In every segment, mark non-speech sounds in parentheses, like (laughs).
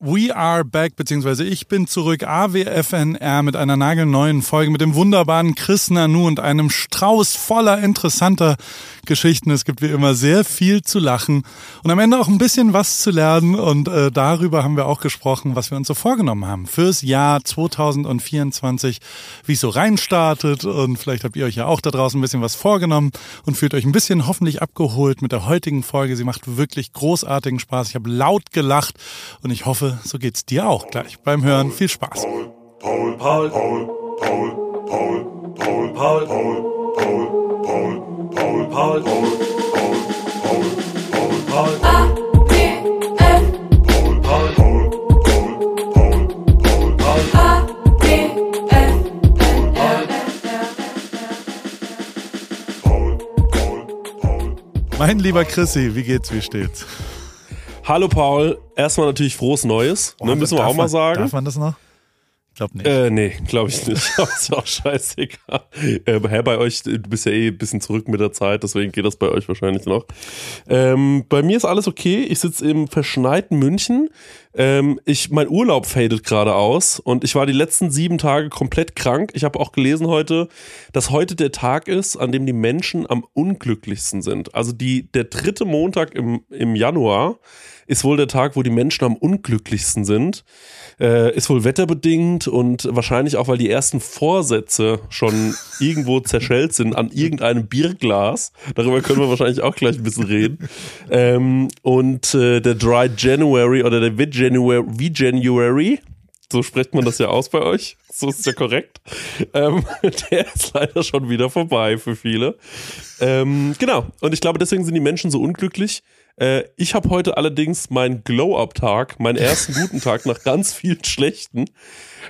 We are back, beziehungsweise ich bin zurück, AWFNR mit einer nagelneuen Folge mit dem wunderbaren Chris Nanu und einem Strauß voller interessanter Geschichten. Es gibt wie immer sehr viel zu lachen und am Ende auch ein bisschen was zu lernen und äh, darüber haben wir auch gesprochen, was wir uns so vorgenommen haben fürs Jahr 2024, wie es so reinstartet und vielleicht habt ihr euch ja auch da draußen ein bisschen was vorgenommen und fühlt euch ein bisschen hoffentlich abgeholt mit der heutigen Folge. Sie macht wirklich großartigen Spaß. Ich habe laut gelacht und ich hoffe, so geht's dir auch gleich beim Hören. Viel Spaß. Paul, Paul, Paul, Paul, Paul, Paul, Paul, Paul, Paul, Paul, Paul, Paul, Paul, Paul, Paul, Paul, Paul. Mein lieber Chrissy, wie geht's, wie steht's? Hallo Paul, erstmal natürlich frohes Neues, oh, ne, müssen wir auch mal sagen. Darf man das noch? Glaube nicht. Äh, nee, glaube ich nicht. (laughs) ist auch scheißegal. Äh, Herr, bei euch, du bist ja eh ein bisschen zurück mit der Zeit, deswegen geht das bei euch wahrscheinlich noch. Ähm, bei mir ist alles okay. Ich sitze im verschneiten München. Ähm, ich, mein Urlaub fadet gerade aus und ich war die letzten sieben Tage komplett krank. Ich habe auch gelesen heute, dass heute der Tag ist, an dem die Menschen am unglücklichsten sind. Also die, der dritte Montag im, im Januar ist wohl der Tag, wo die Menschen am unglücklichsten sind. Äh, ist wohl wetterbedingt und wahrscheinlich auch, weil die ersten Vorsätze schon (laughs) irgendwo zerschellt sind an irgendeinem Bierglas. Darüber können wir wahrscheinlich auch gleich ein bisschen reden. Ähm, und äh, der Dry January oder der V January, so spricht man das ja aus bei euch. So ist es ja korrekt. Ähm, (laughs) der ist leider schon wieder vorbei für viele. Ähm, genau. Und ich glaube, deswegen sind die Menschen so unglücklich, äh, ich habe heute allerdings meinen Glow-Up-Tag, meinen ersten (laughs) guten Tag nach ganz vielen schlechten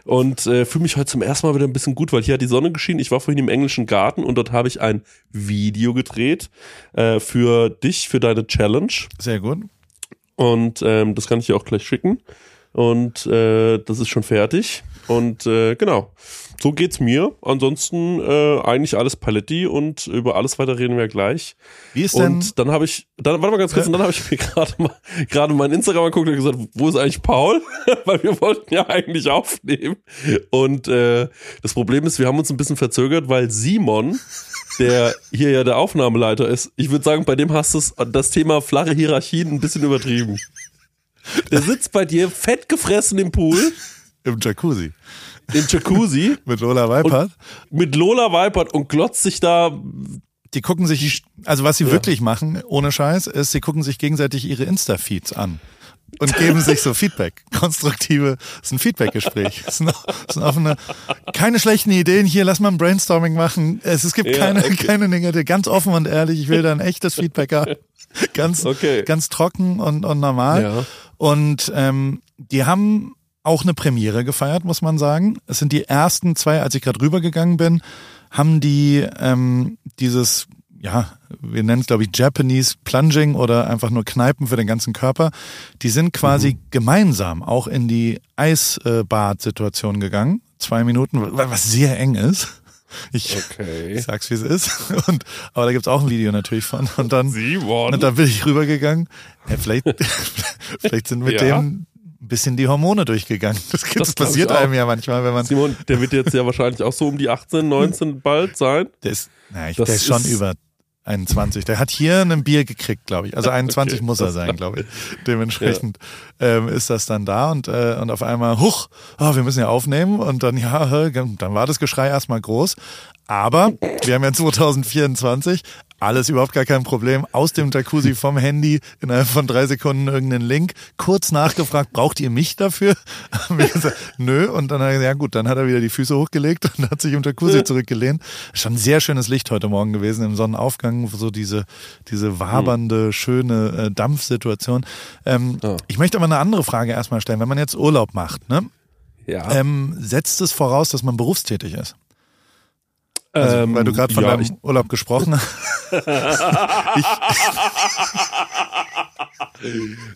und äh, fühle mich heute zum ersten Mal wieder ein bisschen gut, weil hier hat die Sonne geschienen. Ich war vorhin im englischen Garten und dort habe ich ein Video gedreht äh, für dich, für deine Challenge. Sehr gut. Und ähm, das kann ich dir auch gleich schicken. Und äh, das ist schon fertig. Und äh, genau so geht's mir. Ansonsten äh, eigentlich alles Paletti und über alles weiter reden wir gleich. Wie ist denn? Und dann habe ich, dann warte mal ganz kurz, und dann habe ich (laughs) mir gerade mal gerade mein Instagram angeguckt und gesagt, wo ist eigentlich Paul? (laughs) Weil wir wollten ja eigentlich aufnehmen. Und äh, das Problem ist, wir haben uns ein bisschen verzögert, weil Simon der hier ja der Aufnahmeleiter ist, ich würde sagen, bei dem hast du das Thema flache Hierarchien ein bisschen übertrieben. Der sitzt bei dir fett gefressen im Pool. Im Jacuzzi den Jacuzzi. (laughs) mit Lola Weipert. Mit Lola Weipert und glotzt sich da. Die gucken sich, also was sie ja. wirklich machen, ohne Scheiß, ist, sie gucken sich gegenseitig ihre Insta-Feeds an und geben sich so Feedback. (laughs) Konstruktive, ist ein Feedback-Gespräch. Das sind, das offene, keine schlechten Ideen hier, lass mal ein Brainstorming machen. Es, es gibt ja, keine, okay. keine Dinge, ganz offen und ehrlich, ich will da ein echtes Feedback haben. Ganz, okay. ganz trocken und, und normal. Ja. Und ähm, die haben auch eine Premiere gefeiert, muss man sagen. Es sind die ersten zwei, als ich gerade rübergegangen bin, haben die ähm, dieses, ja, wir nennen es glaube ich Japanese Plunging oder einfach nur Kneipen für den ganzen Körper. Die sind quasi mhm. gemeinsam auch in die Eisbad-Situation gegangen. Zwei Minuten, was sehr eng ist. Ich, okay. ich (laughs) sag's wie es ist. Und, aber da gibt's auch ein Video natürlich von. Und dann, und dann bin ich rübergegangen. Ja, vielleicht, (laughs) vielleicht sind mit ja. dem ein bisschen die Hormone durchgegangen. Das, das, das passiert einem ja manchmal, wenn man. Simon, der wird jetzt ja wahrscheinlich auch so um die 18, 19 bald sein. Der ist, na, ich, der ist schon über 21. Der hat hier ein Bier gekriegt, glaube ich. Also (laughs) 21 okay, muss er sein, glaube ich. (laughs) Dementsprechend ja. ähm, ist das dann da und, äh, und auf einmal, huch, oh, wir müssen ja aufnehmen und dann, ja, dann war das Geschrei erstmal groß. Aber wir haben ja (laughs) 2024, alles überhaupt gar kein Problem. Aus dem Jacuzzi vom Handy innerhalb von drei Sekunden irgendeinen Link. Kurz nachgefragt, braucht ihr mich dafür? (laughs) Haben wir gesagt, nö. Und dann hat er gesagt, ja gut, dann hat er wieder die Füße hochgelegt und hat sich im Jacuzzi zurückgelehnt. Schon ein sehr schönes Licht heute Morgen gewesen im Sonnenaufgang, so diese, diese wabernde, schöne äh, Dampfsituation. Ähm, oh. Ich möchte aber eine andere Frage erstmal stellen. Wenn man jetzt Urlaub macht, ne? Ja. Ähm, setzt es voraus, dass man berufstätig ist? Also, ähm, weil du gerade von ja, deinem Urlaub gesprochen hast. (laughs)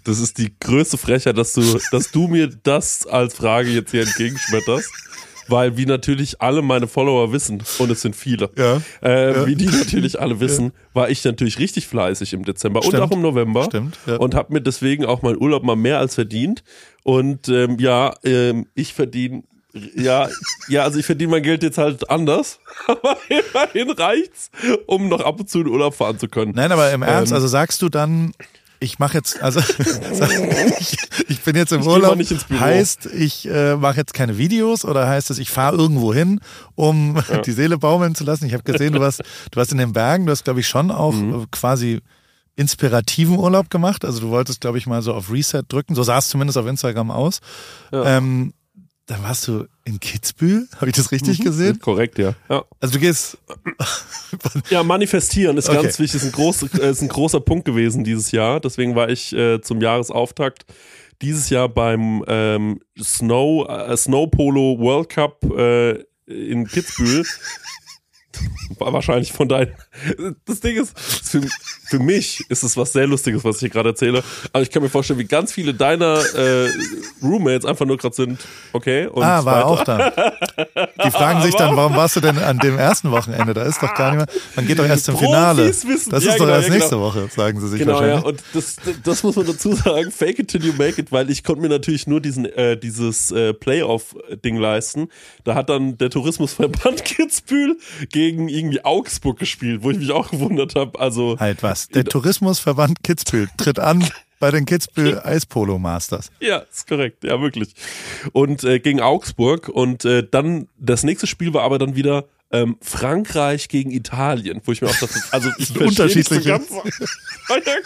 das ist die größte Frechheit, dass du, dass du mir das als Frage jetzt hier entgegenschmetterst. weil wie natürlich alle meine Follower wissen, und es sind viele, Ja. äh, Ja. wie die natürlich alle wissen, war ich natürlich richtig fleißig im Dezember Stimmt. und auch im November Stimmt, ja. und habe mir deswegen auch meinen Urlaub mal mehr als verdient. Und ähm, ja, ähm, ich verdiene ja, ja, also ich verdiene mein Geld jetzt halt anders, (laughs) aber immerhin reicht's, um noch ab und zu in Urlaub fahren zu können. Nein, aber im Ernst, Ähm. also sagst du dann, ich mache jetzt, also (laughs) ich, ich bin jetzt im Ich Urlaub, heißt, ich äh, mache jetzt keine Videos oder heißt es, ich fahre irgendwo hin, um (laughs) die Seele baumeln zu lassen? Ich habe gesehen, du warst, du warst in den Bergen, du hast, glaube ich, schon auch Mhm. quasi inspirativen Urlaub gemacht. Also du wolltest, glaube ich, mal so auf Reset drücken. So sah es zumindest auf Instagram aus. Ja. Ähm, da warst du in Kitzbühel, habe ich das richtig gesehen? Korrekt, ja. ja. Also du gehst, (laughs) Ja, manifestieren ist Okay. ganz wichtig, ist ein, groß, äh, ist ein großer Punkt gewesen dieses Jahr. Deswegen war ich äh, zum Jahresauftakt dieses Jahr beim ähm, Snow, äh, Snow Polo World Cup äh, in Kitzbühel. (laughs) Wahrscheinlich von deinen. Das Ding ist, für, für mich ist es was sehr Lustiges, was ich hier gerade erzähle. Aber ich kann mir vorstellen, wie ganz viele deiner äh, Roommates einfach nur gerade sind. Okay. Und ah, war weiter. auch da. Die fragen sich dann, warum warst du denn an dem ersten Wochenende? Da ist doch gar nicht mehr. Man geht doch erst zum Finale. Das ja, ist doch genau, erst ja, nächste genau. Woche, sagen sie sich Genau, ja, wahrscheinlich. und das, das muss man dazu sagen, fake it till you make it, weil ich konnte mir natürlich nur diesen, äh, dieses äh, Playoff-Ding leisten. Da hat dann der Tourismusverband (laughs) Kitzbühel gegen irgendwie Augsburg gespielt, wo ich mich auch gewundert habe. Also, Halt was. Der Tourismusverband Kitzbühel tritt an bei den Kitzbühel (laughs) Eispolo Masters. ja, ist korrekt, ja, wirklich. Und äh, gegen Augsburg und äh, dann, das nächste Spiel war aber dann wieder ähm, Frankreich gegen Italien, wo ich mir auch dachte, (laughs) also ich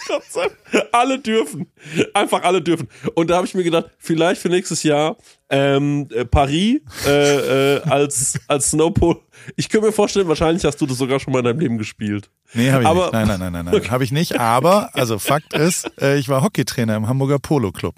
trotzdem (laughs) alle dürfen, einfach alle dürfen. Und da habe ich mir gedacht, vielleicht für nächstes Jahr ähm, äh, Paris äh, äh, als als Snowpole. Ich könnte mir vorstellen, wahrscheinlich hast du das sogar schon mal in deinem Leben gespielt. Nee, habe ich Aber- nicht. Nein, nein, nein, nein, nein. (laughs) Habe ich nicht. Aber, also Fakt ist, äh, ich war Hockeytrainer im Hamburger Polo Club.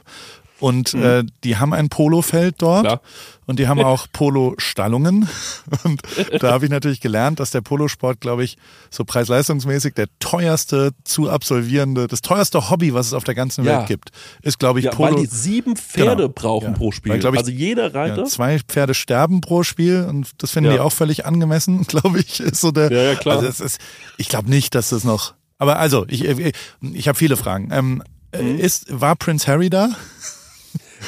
Und äh, die haben ein Polofeld dort Mhm. Klar. und die haben (laughs) auch Polo-Stallungen. (laughs) Und da habe ich natürlich gelernt, dass der Polosport, glaube ich, so preis-leistungsmäßig der teuerste zu absolvierende, das teuerste Hobby, was es auf der ganzen Ja. Welt gibt, ist, glaube ich, Ja, Polo. weil die sieben Pferde Genau. brauchen Ja. pro Spiel. Weil, ich, also jeder Reiter. Zwei Pferde sterben pro Spiel und das finden die auch völlig angemessen, (laughs) glaube ich, ist so der. Ja, ja, klar. Also es ist, ich glaube nicht, dass das noch. Aber also, ich, ich, ich habe viele Fragen. Ähm, Mhm. ist, war Prince Harry da?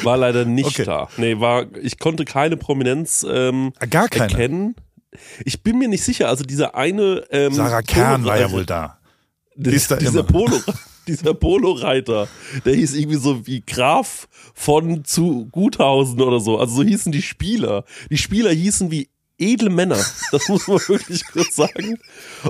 War leider nicht Okay. da. Nee, war, ich konnte keine Prominenz ähm, Ah, Gar keine. erkennen. Ich bin mir nicht sicher, also dieser eine ähm, Sarah Kern war ja Polo- wohl da. Die ist da dieser immer. Polo, (laughs) dieser Polo-Reiter, der hieß irgendwie so wie Graf von zu Guthausen oder so. Also so hießen die Spieler. Die Spieler hießen wie edle Männer. Das muss man (laughs) wirklich kurz sagen.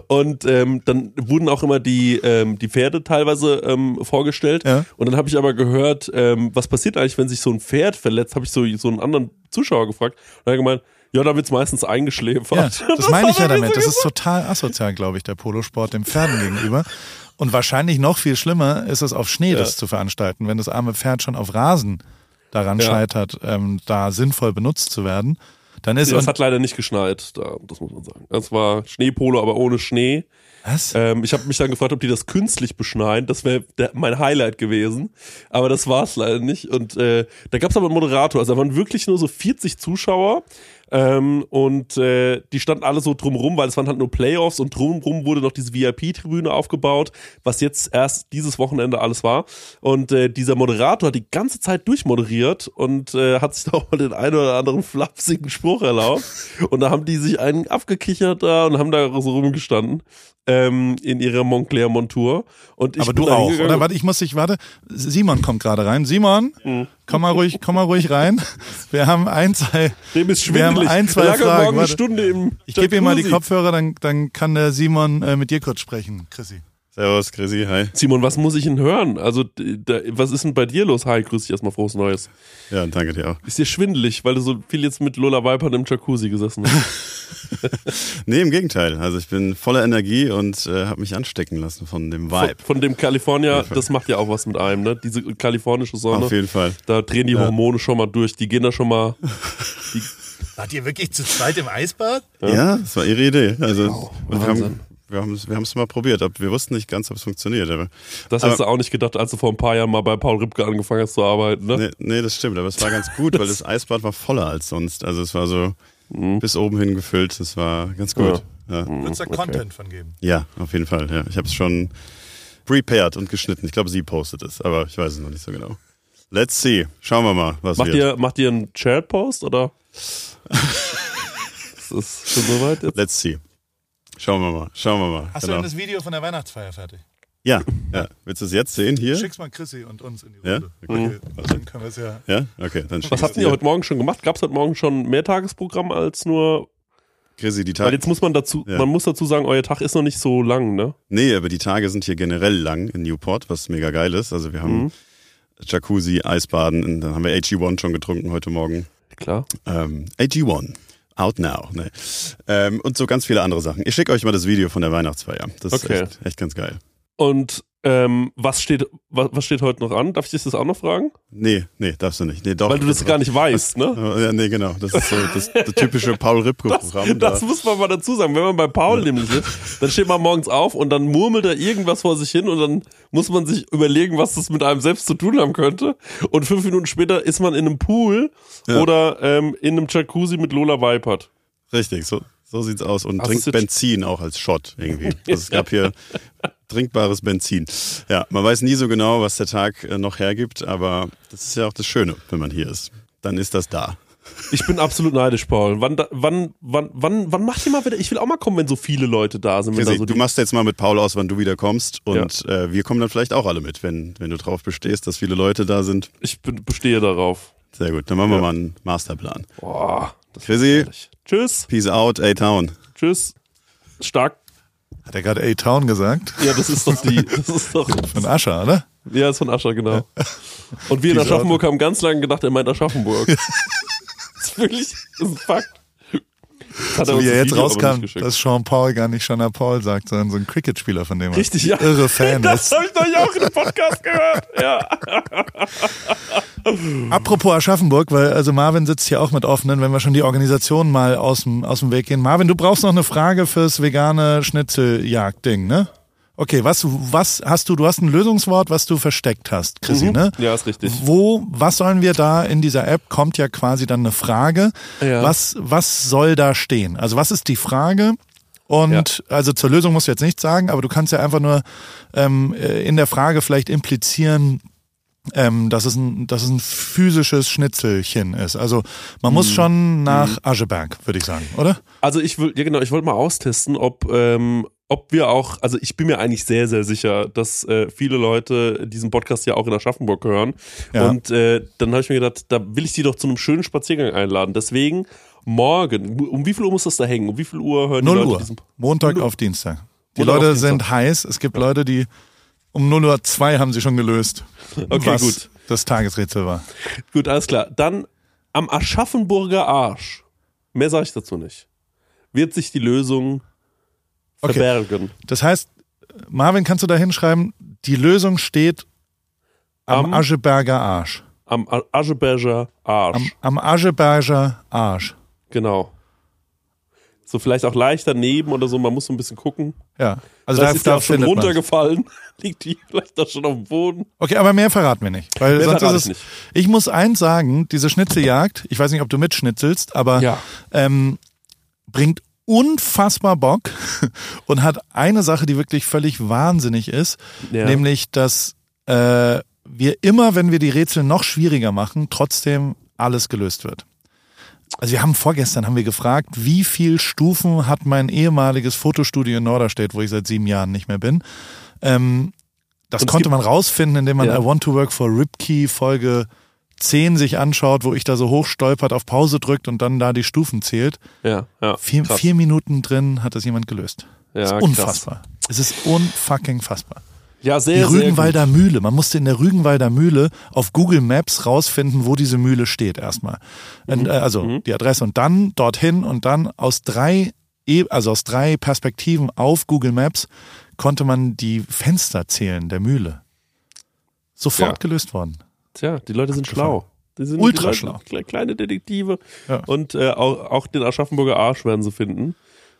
Und ähm, dann wurden auch immer die, ähm, die Pferde teilweise ähm, vorgestellt. Ja. Und dann habe ich aber gehört, ähm, was passiert eigentlich, wenn sich so ein Pferd verletzt, habe ich so, so einen anderen Zuschauer gefragt. Und er hat gemeint, ja, da wird's meistens eingeschläfert. Ja, (laughs) das meine ich ja damit. Das ist total asozial, glaube ich, der Polosport dem Pferden gegenüber. Und wahrscheinlich noch viel schlimmer ist es auf Schnee, das zu veranstalten, wenn das arme Pferd schon auf Rasen daran Ja. scheitert, ähm, da sinnvoll benutzt zu werden. Dann ist Ja, es hat leider nicht geschneit, da, das muss man sagen. Es war Schneepolo, aber ohne Schnee. was? Ähm, ich habe mich dann gefragt, ob die das künstlich beschneien. Das wäre mein Highlight gewesen. Aber das war es leider nicht. Und äh, da gab es aber einen Moderator. Also da waren wirklich nur so 40 Zuschauer. Ähm, und äh, die standen alle so drumrum, weil es waren halt nur Playoffs und drumrum wurde noch diese VIP-Tribüne aufgebaut, was jetzt erst dieses Wochenende alles war. Und äh, dieser Moderator hat die ganze Zeit durchmoderiert und äh, hat sich da (laughs) auch mal den einen oder anderen flapsigen Spruch erlaubt. Und da haben die sich einen abgekichert da und haben da so rumgestanden ähm, in ihrer Montclair-Montur. Aber du auch, oder? Warte, ich muss dich, warte. Simon kommt gerade rein. Simon, Hm. Komm mal ruhig, komm mal ruhig rein. Wir haben ein, zwei, Dem ist wir haben schwindelig. ein, zwei Fragen. Warte. Ich gebe ihm mal die. Kopfhörer, dann, dann kann der Simon äh, mit dir kurz sprechen, Chrissy. Servus, Chrissy, hi. Simon, was muss ich denn hören? Also, da, was ist denn bei dir los? Hi, grüß dich erstmal, frohes Neues. Ja, danke dir auch. Ist dir schwindelig, weil du so viel jetzt mit Lola Viper im Jacuzzi gesessen hast? (laughs) Nee, im Gegenteil. Also ich bin voller Energie und äh, habe mich anstecken lassen von dem Vibe. Von, von dem California, das macht ja auch was mit einem, ne? Diese kalifornische Sonne. Auf jeden Fall. Da drehen die Ja. Hormone schon mal durch, die gehen da schon mal. (laughs) Wart ihr wirklich zu zweit im Eisbad? Ja, das war ihre Idee. Also Wow, wir, Wahnsinn. haben, wir haben es wir haben's mal probiert. aber Wir wussten nicht ganz, ob es funktioniert. Aber, Das Aber- hast du auch nicht gedacht, als du vor ein paar Jahren mal bei Paul Ripke angefangen hast zu arbeiten, ne? nee, nee, das stimmt. Aber es war ganz gut, weil das (laughs) Eisbad war voller als sonst. Also es war so bis oben hin gefüllt. Das war ganz gut. Ja, Wird es da Content von geben? ja auf jeden Fall. Ja. Ich habe es schon prepared und geschnitten. Ich glaube, sie postet es, aber ich weiß es noch nicht so genau. Let's see. Schauen wir mal, was Macht wird. ihr, macht ihr einen Shared-Post oder? (laughs) ist das schon soweit jetzt? Let's see. Schauen wir mal. Schauen wir mal. Hast du genau. denn das Video von der Weihnachtsfeier fertig? ja, ja. Willst du es jetzt sehen hier? Schick's mal Chrissy und uns in die Ja? Runde. Okay. Dann können wir es ja. Ja? Okay, dann Was habt ihr heute Morgen schon gemacht? Gab es heute Morgen schon mehr Tagesprogramm als nur. Chrissy, die Weil Tage. jetzt muss man dazu, Ja. man muss dazu sagen, euer Tag ist noch nicht so lang, ne? Nee, aber die Tage sind hier generell lang in Newport, was mega geil ist. Also wir haben Mhm. Jacuzzi, Eisbaden, und dann haben wir AG1 schon getrunken heute Morgen. Klar. Ähm, AG1. Out now. Nee. Ähm, und so ganz viele andere Sachen. Ich schicke euch mal das Video von der Weihnachtsfeier. Das ist Okay. echt, echt ganz geil. Und ähm, was steht, was, was steht heute noch an? Darf ich dich das auch noch fragen? Nee, nee, darfst du nicht. Nee, doch. Weil du das gar nicht weißt, ne? (laughs) Ja, nee, genau. Das ist so das, das typische Paul Ripke-Programm. Das Da. muss man mal dazu sagen. Wenn man bei Paul nämlich ist, dann steht man morgens auf und dann murmelt er irgendwas vor sich hin und dann muss man sich überlegen, was das mit einem selbst zu tun haben könnte. Und fünf Minuten später ist man in einem Pool Ja. oder ähm, in einem Jacuzzi mit Lola Weipert. Richtig, so, so sieht's aus. Und Hast trinkt Benzin auch als Shot irgendwie. (laughs) Also es gab hier trinkbares Benzin. Ja, man weiß nie so genau, was der Tag äh, noch hergibt, aber das ist ja auch das Schöne, wenn man hier ist. Dann ist das da. Ich bin absolut neidisch, Paul. Wann, wann, wann, wann, wann macht ihr mal wieder? Ich will auch mal kommen, wenn so viele Leute da sind. Chrissy, so du machst jetzt mal mit Paul aus, wann du wieder kommst und äh, wir kommen dann vielleicht auch alle mit, wenn, wenn du drauf bestehst, dass viele Leute da sind. ich bin, bestehe darauf. Sehr gut, dann machen wir Ja. mal einen Masterplan. Boah, das Chrissy. Tschüss. peace out, A-Town. Tschüss. Stark. Hat er gerade A-Town gesagt? Ja, das ist doch die. (laughs) Das ist doch. Von Ascher, oder? Ja, ist von Ascher, genau. Und wir in Aschaffenburg haben ganz lange gedacht, er meint Aschaffenburg. (laughs) das ist wirklich, das ist ein Fakt. Das So wie er das jetzt Video rauskam, dass Sean Paul gar nicht Jean Paul sagt, sondern so ein Cricket-Spieler, von dem er Richtig, ja. irre Fan (laughs) Das ist. habe ich doch auch in dem Podcast gehört. Ja. (laughs) Apropos Aschaffenburg, weil also Marvin sitzt hier auch mit offenen, wenn wir schon die Organisation mal aus dem, aus dem Weg gehen. Marvin, du brauchst noch eine Frage fürs vegane Schnitzeljagd-Ding, ne? Okay, was, was hast du, du hast ein Lösungswort, was du versteckt hast, Chrissy, ne? Ja, ist richtig. Wo, was sollen wir da in dieser App? Kommt ja quasi dann eine Frage. Ja. Was, was soll da stehen? Also was ist die Frage? Und also zur Lösung musst du jetzt nichts sagen, aber du kannst ja einfach nur ähm, äh, in der Frage vielleicht implizieren, ähm, dass, es ein, dass es ein physisches Schnitzelchen ist. Also man Mhm. muss schon nach Ascheberg, würde ich sagen, oder? Also ich will, ja genau, ich wollte mal austesten, ob, ähm, ob wir auch, also ich bin mir eigentlich sehr, sehr sicher, dass äh, viele Leute diesen Podcast ja auch in Aschaffenburg hören. Ja. Und äh, dann habe ich mir gedacht, da will ich die doch zu einem schönen Spaziergang einladen. Deswegen morgen, um wie viel Uhr muss das da hängen? Um wie viel Uhr hören die 0 Leute Uhr. diesen Montag auf Dienstag. Die Montag Leute sind heiß. Es gibt Leute, die um 0 Uhr 2 haben sie schon gelöst. (laughs) Okay, was gut. das Tagesrätsel war. Gut, alles klar. Dann am Aschaffenburger Arsch, mehr sage ich dazu nicht, wird sich die Lösung Okay. verbergen. Das heißt, Marvin, kannst du da hinschreiben, die Lösung steht am, Am- Ascheberger Arsch. Am Ascheberger Arsch. Am, am Ascheberger Arsch. Genau. So vielleicht auch leicht daneben oder so, man muss so ein bisschen gucken. Ja. Also Das da, ist ja da schon runtergefallen. (laughs) Liegt die vielleicht da schon auf dem Boden? Okay, aber mehr verraten wir nicht. Weil Mehr sonst ist es, ich nicht. ich muss eins sagen, diese Schnitzeljagd, ich weiß nicht, ob du mitschnitzelst, aber Ja. ähm, bringt unfassbar Bock (laughs) und hat eine Sache, die wirklich völlig wahnsinnig ist, Ja. nämlich, dass äh, wir immer, wenn wir die Rätsel noch schwieriger machen, trotzdem alles gelöst wird. Also wir haben vorgestern haben wir gefragt, wie viel Stufen hat mein ehemaliges Fotostudio in Norderstedt, wo ich seit sieben Jahren nicht mehr bin. Ähm, das konnte man rausfinden, indem man Ja. I Want to Work for Ripkey Folge 10 sich anschaut, wo ich da so hochstolpert, auf Pause drückt und dann da die Stufen zählt. Ja, ja. Vier, krass. vier Minuten drin hat das jemand gelöst. ja, Das ist krass. unfassbar. Es ist unfucking fassbar. Ja, Die sehr, sehr gut. Rügenwalder Mühle. Man musste in der Rügenwalder Mühle auf Google Maps rausfinden, wo diese Mühle steht erstmal. Und, äh, also die Adresse und dann dorthin und dann aus drei, E- also aus drei Perspektiven auf Google Maps konnte man die Fenster zählen der Mühle. Sofort Ja. gelöst worden. Tja, die Leute sind schlau. Die sind Ultra schlau. kle- Kleine Detektive. Ja. Und äh, auch, auch den Aschaffenburger Arsch werden sie finden.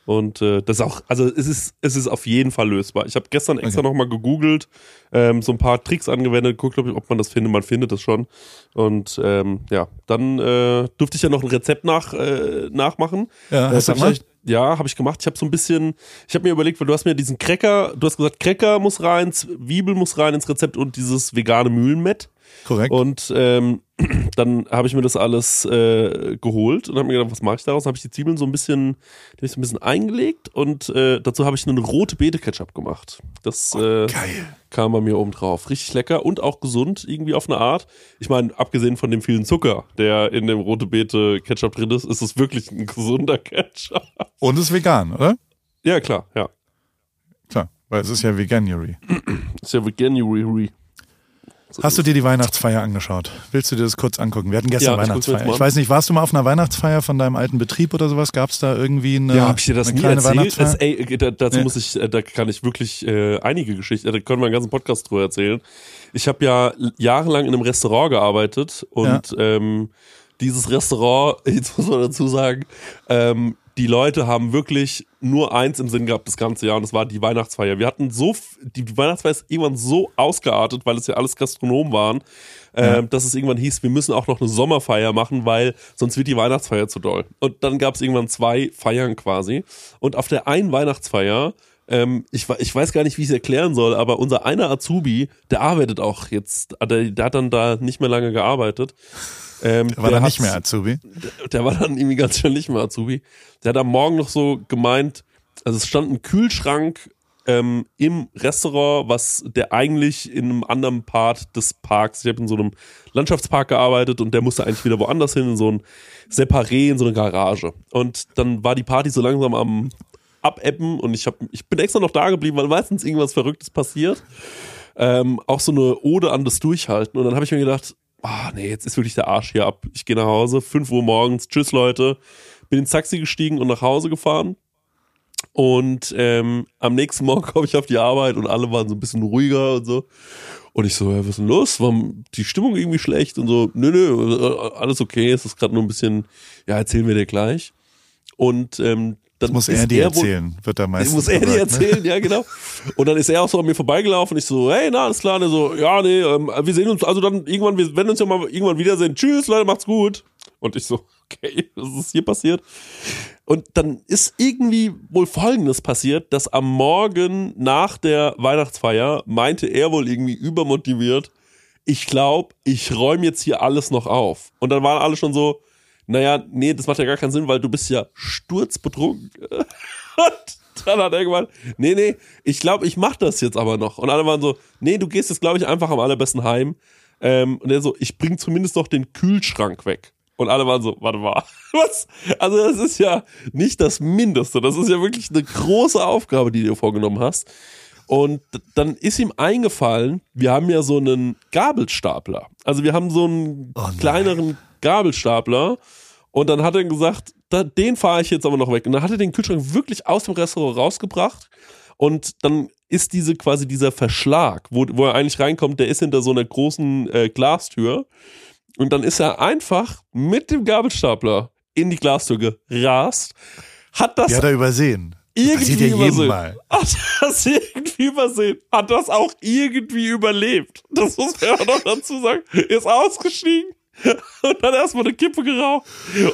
Und äh, das ist auch, also es ist, es ist auf jeden Fall lösbar. Ich habe gestern extra okay. nochmal gegoogelt, ähm, so ein paar Tricks angewendet, guckt, ob man das findet, man findet das schon. Und ähm, ja, dann äh, durfte ich ja noch ein Rezept nach, äh, nachmachen. Ja, hast du gemacht? Ja, habe ich gemacht. Ich habe so ein bisschen, ich habe mir überlegt, weil du hast mir diesen Cracker, du hast gesagt, Cracker muss rein, Zwiebel muss rein ins Rezept und dieses vegane Mühlenmett. Korrekt. Und ähm, (clears throat) dann habe ich mir das alles äh, geholt und habe mir gedacht, was mache ich daraus? Habe ich die Zwiebeln so ein bisschen, die ich so ein bisschen eingelegt und äh, dazu habe ich eine rote Beete Ketchup gemacht. Das oh, äh, kam bei mir oben drauf. Richtig lecker und auch gesund irgendwie auf eine Art. Ich meine, abgesehen von dem vielen Zucker, der in dem rote Beete Ketchup drin ist, ist es wirklich ein gesunder (laughs) Ketchup. Und ist vegan, oder? Ja, klar, ja. Klar, weil es ist ja Veganuary. (clears throat) ist ja Veganuary. Hast du dir die Weihnachtsfeier angeschaut? Willst du dir das kurz angucken? Wir hatten gestern ja, Weihnachtsfeier. Ich, ich, weiß nicht, warst du mal auf einer Weihnachtsfeier von deinem alten Betrieb oder sowas? Gab es da irgendwie eine Ja, hab ich dir das nie erzählt? Das, ey, da, dazu nee. muss ich, äh, da kann ich wirklich äh, einige Geschichten, da können wir einen ganzen Podcast drüber erzählen. Ich habe ja jahrelang in einem Restaurant gearbeitet und ja. ähm, dieses Restaurant, (laughs) jetzt muss man dazu sagen, ähm, die Leute haben wirklich nur eins im Sinn gehabt das ganze Jahr und das war die Weihnachtsfeier. Wir hatten so, die Weihnachtsfeier ist irgendwann so ausgeartet, weil es ja alles Gastronomen waren, ja. äh, dass es irgendwann hieß, wir müssen auch noch eine Sommerfeier machen, weil sonst wird die Weihnachtsfeier zu doll. Und dann gab es irgendwann zwei Feiern quasi. Und auf der einen Weihnachtsfeier ähm, ich, ich weiß gar nicht, wie ich es erklären soll, aber unser einer Azubi, der arbeitet auch jetzt, der, der hat dann da nicht mehr lange gearbeitet. Ähm, der war der dann nicht mehr Azubi? Der, der, war dann irgendwie ganz schön nicht mehr Azubi. Der hat am Morgen noch so gemeint, also es stand ein Kühlschrank ähm, im Restaurant, was der eigentlich in einem anderen Part des Parks, ich habe in so einem Landschaftspark gearbeitet und der musste eigentlich wieder woanders hin, in so ein Separé, in so eine Garage. Und dann war die Party so langsam am Abebben und ich, hab, ich bin extra noch da geblieben, weil meistens irgendwas Verrücktes passiert. Ähm, auch so eine Ode an das Durchhalten. Und dann habe ich mir gedacht, ah nee, jetzt ist wirklich der Arsch hier ab. Ich gehe nach Hause, 5 Uhr morgens, tschüss Leute. Bin ins Taxi gestiegen und nach Hause gefahren. Und ähm, am nächsten Morgen (laughs) komme ich auf die Arbeit und alle waren so ein bisschen ruhiger und so. Und ich so, ja, was ist denn los? War die Stimmung irgendwie schlecht? Und so, nö, nö, alles okay, es ist gerade nur ein bisschen, ja, erzählen wir dir gleich. Und ähm, dann das muss er dir erzählen, wird er meistens. Muss er dir ne? erzählen, ne? ja, genau. Und dann ist er auch so an mir vorbeigelaufen. Ich so, hey, na, alles klar. Und er so, ja, nee, ähm, wir sehen uns, also dann irgendwann, wir werden uns ja mal irgendwann wiedersehen. Tschüss, Leute, macht's gut. Und ich so, okay, (laughs) was ist hier passiert? Und dann ist irgendwie wohl Folgendes passiert, dass am Morgen nach der Weihnachtsfeier meinte er wohl irgendwie übermotiviert, ich glaube, ich räume jetzt hier alles noch auf. Und dann waren alle schon so, naja, nee, das macht ja gar keinen Sinn, weil du bist ja sturzbetrunken. (laughs) Und dann hat er gemeint, nee, nee, ich glaube, ich mach das jetzt aber noch. Und alle waren so, nee, du gehst jetzt, glaube ich, einfach am allerbesten heim. Ähm, und er so, ich bring zumindest noch den Kühlschrank weg. Und alle waren so, warte mal, (laughs) was? Also das ist ja nicht das Mindeste. Das ist ja wirklich eine große Aufgabe, die du dir vorgenommen hast. Und dann ist ihm eingefallen, wir haben ja so einen Gabelstapler. Also wir haben so einen oh kleineren Gabelstapler. Und dann hat er gesagt, da, den fahre ich jetzt aber noch weg. Und dann hat er den Kühlschrank wirklich aus dem Restaurant rausgebracht. Und dann ist diese quasi dieser Verschlag, wo, wo er eigentlich reinkommt, der ist hinter so einer großen äh, Glastür. Und dann ist er einfach mit dem Gabelstapler in die Glastür gerast. Hat das. Die hat er übersehen. Irgendwie ja übersehen. Mal. Hat das irgendwie übersehen. Hat das auch irgendwie überlebt. Das muss man ja noch dazu sagen. Ist ausgestiegen (laughs) und dann erstmal eine Kippe geraucht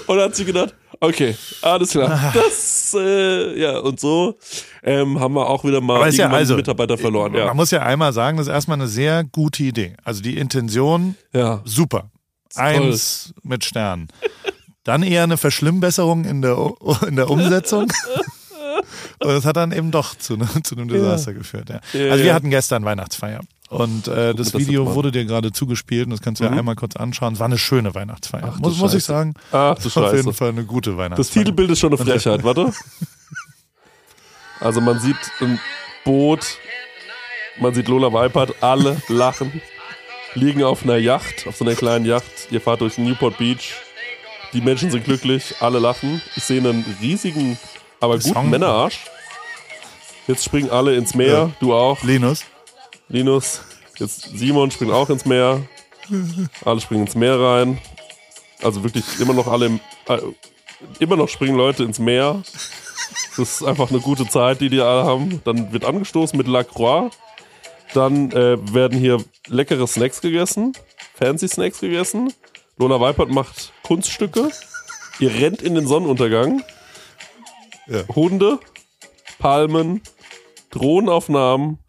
und hat sich gedacht, okay, alles klar. Ah. Das, äh, ja, und so ähm, haben wir auch wieder mal ja also, Mitarbeiter verloren. Ja. Man muss ja einmal sagen, das ist erstmal eine sehr gute Idee. Also die Intention, ja. super. Eins toll. mit Sternen. Dann eher eine Verschlimmbesserung in der, in der Umsetzung. (laughs) Und das hat dann eben doch zu, ne, zu einem Desaster geführt. Also wir hatten gestern Weihnachtsfeier. Und äh, das Video wurde dir gerade zugespielt und das kannst du mhm. ja einmal kurz anschauen. Es war eine schöne Weihnachtsfeier. Ach, muss, muss ich sagen. Ach du Scheiße. Auf jeden Fall eine gute Weihnachtsfeier. Das Titelbild ist schon eine Frechheit, warte. Also man sieht ein Boot, man sieht Lola Weipert, alle lachen, liegen auf einer Yacht, auf so einer kleinen Yacht. Ihr fahrt durch Newport Beach. Die Menschen sind glücklich, alle lachen. Ich sehe einen riesigen, aber guten. Männerarsch. Jetzt springen alle ins Meer, ja. du auch. Linus. Linus, jetzt Simon springt auch ins Meer. Alle springen ins Meer rein. Also wirklich immer noch alle im, äh, immer noch springen Leute ins Meer. Das ist einfach eine gute Zeit, die die alle haben. Dann wird angestoßen mit Lacroix. Dann äh, werden hier leckere Snacks gegessen, fancy Snacks gegessen. Lola Weipert macht Kunststücke. Ihr rennt in den Sonnenuntergang. Ja. Hunde, Palmen, Drohnenaufnahmen.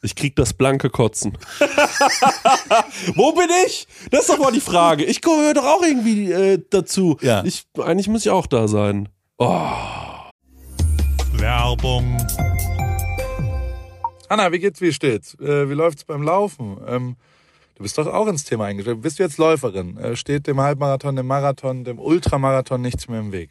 Ich krieg das blanke Kotzen. (laughs) Wo bin ich? Das ist doch mal die Frage. Ich gehöre doch auch irgendwie äh, dazu. Ja. Ich, eigentlich muss ich auch da sein. Oh. Werbung. Anna, wie geht's, wie steht's? Äh, wie läuft's beim Laufen? Ähm, du bist doch auch ins Thema eingestiegen. Bist du jetzt Läuferin? Äh, steht dem Halbmarathon, dem Marathon, dem Ultramarathon nichts mehr im Weg?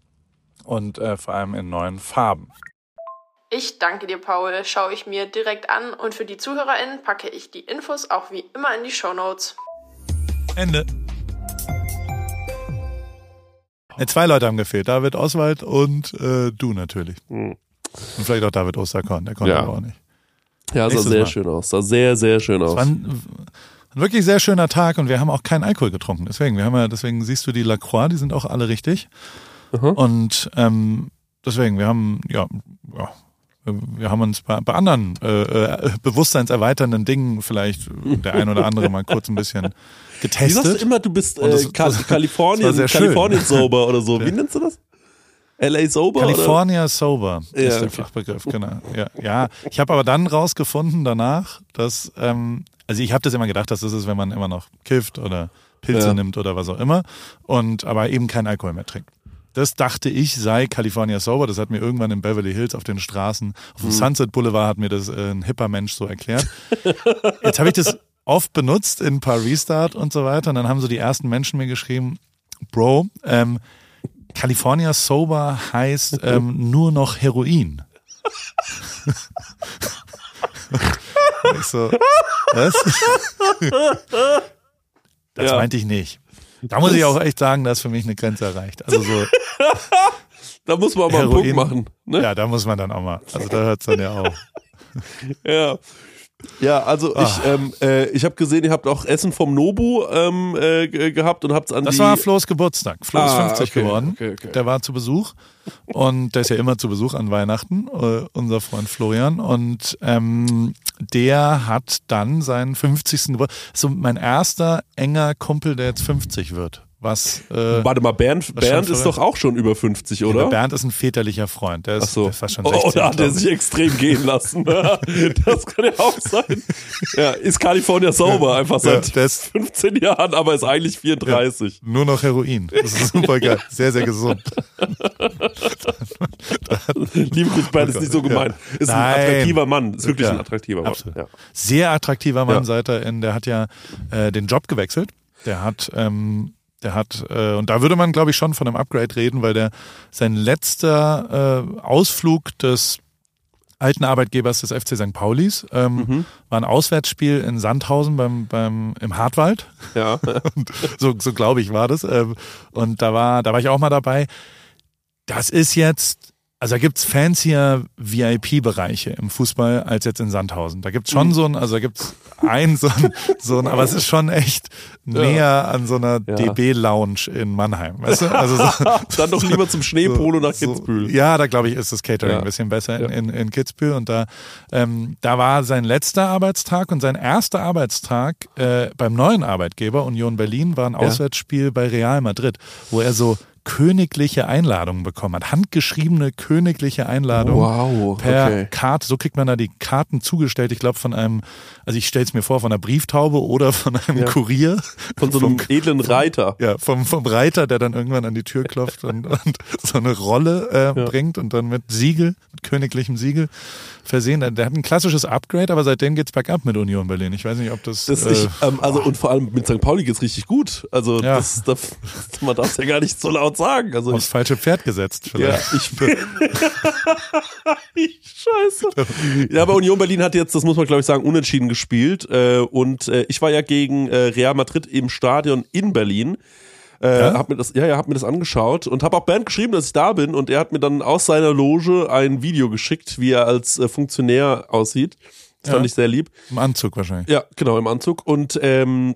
und äh, vor allem in neuen Farben. Ich danke dir, Paul. Schaue ich mir direkt an und für die ZuhörerInnen packe ich die Infos auch wie immer in die Show Notes. Ende. Ne, zwei Leute haben gefehlt. David Oswald und äh, du natürlich. Hm. Und vielleicht auch David Osterkorn, der konnte Ja. aber auch nicht. Ja, sah Nächstes sehr Mal. schön aus. Sah sehr, sehr schön Es aus. war ein, ein wirklich sehr schöner Tag und wir haben auch keinen Alkohol getrunken. Deswegen, wir haben ja, deswegen siehst du die Lacroix, die sind auch alle richtig. Aha. Und ähm, deswegen, wir haben, ja, ja, wir haben uns bei, bei anderen äh, äh, bewusstseinserweiternden Dingen vielleicht der ein oder andere mal kurz ein bisschen (laughs) Wie sagst du getestet. immer, du bist das- äh, das- Kalifornien, das. Kalifornien sober oder so. (laughs) Wie nennst du das? LA sober? Oder? California Sober Ja, ist der okay. Fachbegriff, genau. Ja, ja. ich habe aber dann rausgefunden danach, dass, ähm, also ich habe das immer gedacht, dass das ist, wenn man immer noch kifft oder Pilze Ja. nimmt oder was auch immer und aber eben keinen Alkohol mehr trinkt. Das dachte ich sei California Sober. Das hat mir irgendwann in Beverly Hills auf den Straßen, auf dem Mhm. Sunset Boulevard hat mir das äh, ein hipper Mensch so erklärt. Jetzt habe ich das oft benutzt in ein paar Restart und so weiter und dann haben so die ersten Menschen mir geschrieben, Bro, ähm, California Sober heißt ähm, nur noch Heroin. (laughs) Ich so, was? (laughs) Das Ja. meinte ich nicht. Da muss ich auch echt sagen, da ist für mich eine Grenze erreicht. Also so, (laughs) Da muss man mal einen. Punkt machen. Ne? ja, da muss man dann auch mal. Also da hört's dann ja auf. (laughs) Ja. Ja, also Ah. ich, ähm, äh, ich habe gesehen, ihr habt auch Essen vom Nobu ähm, äh, ge- gehabt und habt's an Das die. war Flo's Geburtstag. Flo ist Ah, 50 okay, geworden. okay, okay. Der war zu Besuch und der ist ja immer zu Besuch an Weihnachten, äh, unser Freund Florian. Und ähm, der hat dann seinen 50. Geburtstag. So mein erster enger Kumpel, der jetzt 50 wird. Was. Äh, Warte mal, Bernd, Bernd ist doch auch schon über 50, oder? Ja, Bernd ist ein väterlicher Freund. Der ist, Ach so. der ist fast schon 16. Oh, da hat er sich extrem gehen lassen. (laughs) das kann ja auch sein. Ja, ist Kalifornier sauber, einfach seit Ja, ist- 15 Jahren, aber ist eigentlich 34. Nur noch Heroin. Das ist super geil. Sehr, sehr gesund. (laughs) Liebe Grüße, Bernd, ist nicht so gemeint. Ist ein Nein. attraktiver Mann. Ist wirklich Ja, ein attraktiver Mann. Ja. Sehr attraktiver Mann, Ja. seit er in, der hat ja äh, den Job gewechselt. Der hat, ähm, der hat, äh, und da würde man, glaube ich, schon von einem Upgrade reden, weil der sein letzter äh, Ausflug des alten Arbeitgebers des FC St. Paulis ähm, Mhm. war ein Auswärtsspiel in Sandhausen beim, beim, im Hartwald. ja. (laughs) so, so glaube ich war das. Ähm, Und da war, da war ich auch mal dabei. Das ist jetzt, also da gibt's fancier VIP-Bereiche im Fußball als jetzt in Sandhausen. Da gibt's schon Mhm. so ein, also da gibt's ein so ein, so ein, aber es ist schon echt näher an so einer Ja. DB-Lounge in Mannheim. Weißt du? Also so, (laughs) Dann doch lieber zum Schneepolo nach so- Kitzbühel. Ja, da glaube ich, ist das Catering Ja. ein bisschen besser in, Ja. in, in Kitzbühel. Und da, ähm, da war sein letzter Arbeitstag und sein erster Arbeitstag äh, beim neuen Arbeitgeber Union Berlin war ein Auswärtsspiel bei Real Madrid, wo er so königliche Einladungen bekommen hat. Handgeschriebene königliche Einladungen Wow, per okay. Karte. So kriegt man da die Karten zugestellt. Ich glaube von einem, also ich stelle es mir vor, von einer Brieftaube oder von einem Ja. Kurier. Von so einem edlen Reiter. Ja, vom, vom Reiter, der dann irgendwann an die Tür klopft und, (laughs) und so eine Rolle äh, Ja. bringt und dann mit Siegel, mit königlichem Siegel versehen. Der, der hat ein klassisches Upgrade, aber seitdem geht's bergab mit Union Berlin. Ich weiß nicht, ob das. Das äh, ich, ähm, also und vor allem mit St. Pauli geht's richtig gut. Also Ja. das, das, man darf es ja gar nicht so laut sagen. Also aufs falsche Pferd gesetzt ich, ja, vielleicht. ich bin (laughs) (laughs) Scheiße. Ja, aber Union Berlin hat jetzt, das muss man glaube ich sagen, unentschieden gespielt. Äh, und äh, ich war ja gegen äh, Real Madrid im Stadion in Berlin. Äh, Ja? hab mir das, ja, ja, hab mir das angeschaut und habe auch Bernd geschrieben, dass ich da bin und er hat mir dann aus seiner Loge ein Video geschickt, wie er als äh, Funktionär aussieht. Das Ja. fand ich sehr lieb. Im Anzug wahrscheinlich. Ja, genau, im Anzug. Und ähm,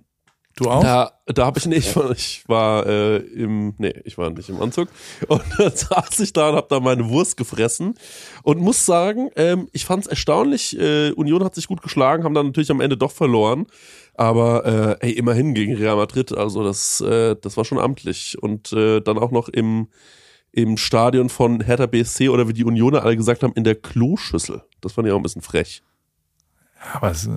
Du auch? da, da habe ich nicht, (laughs) ich war, ich war äh, im, nee, ich war nicht im Anzug. Und dann (laughs) saß ich da und habe da meine Wurst gefressen und muss sagen, ähm, ich fand es erstaunlich. Äh, Union hat sich gut geschlagen, haben dann natürlich am Ende doch verloren. Aber äh, ey, immerhin gegen Real Madrid, also das, äh, das war schon amtlich. Und äh, dann auch noch im, im Stadion von Hertha BSC oder wie die Unioner alle gesagt haben, in der Kloschüssel. Das fand ich auch ein bisschen frech. Aber es äh,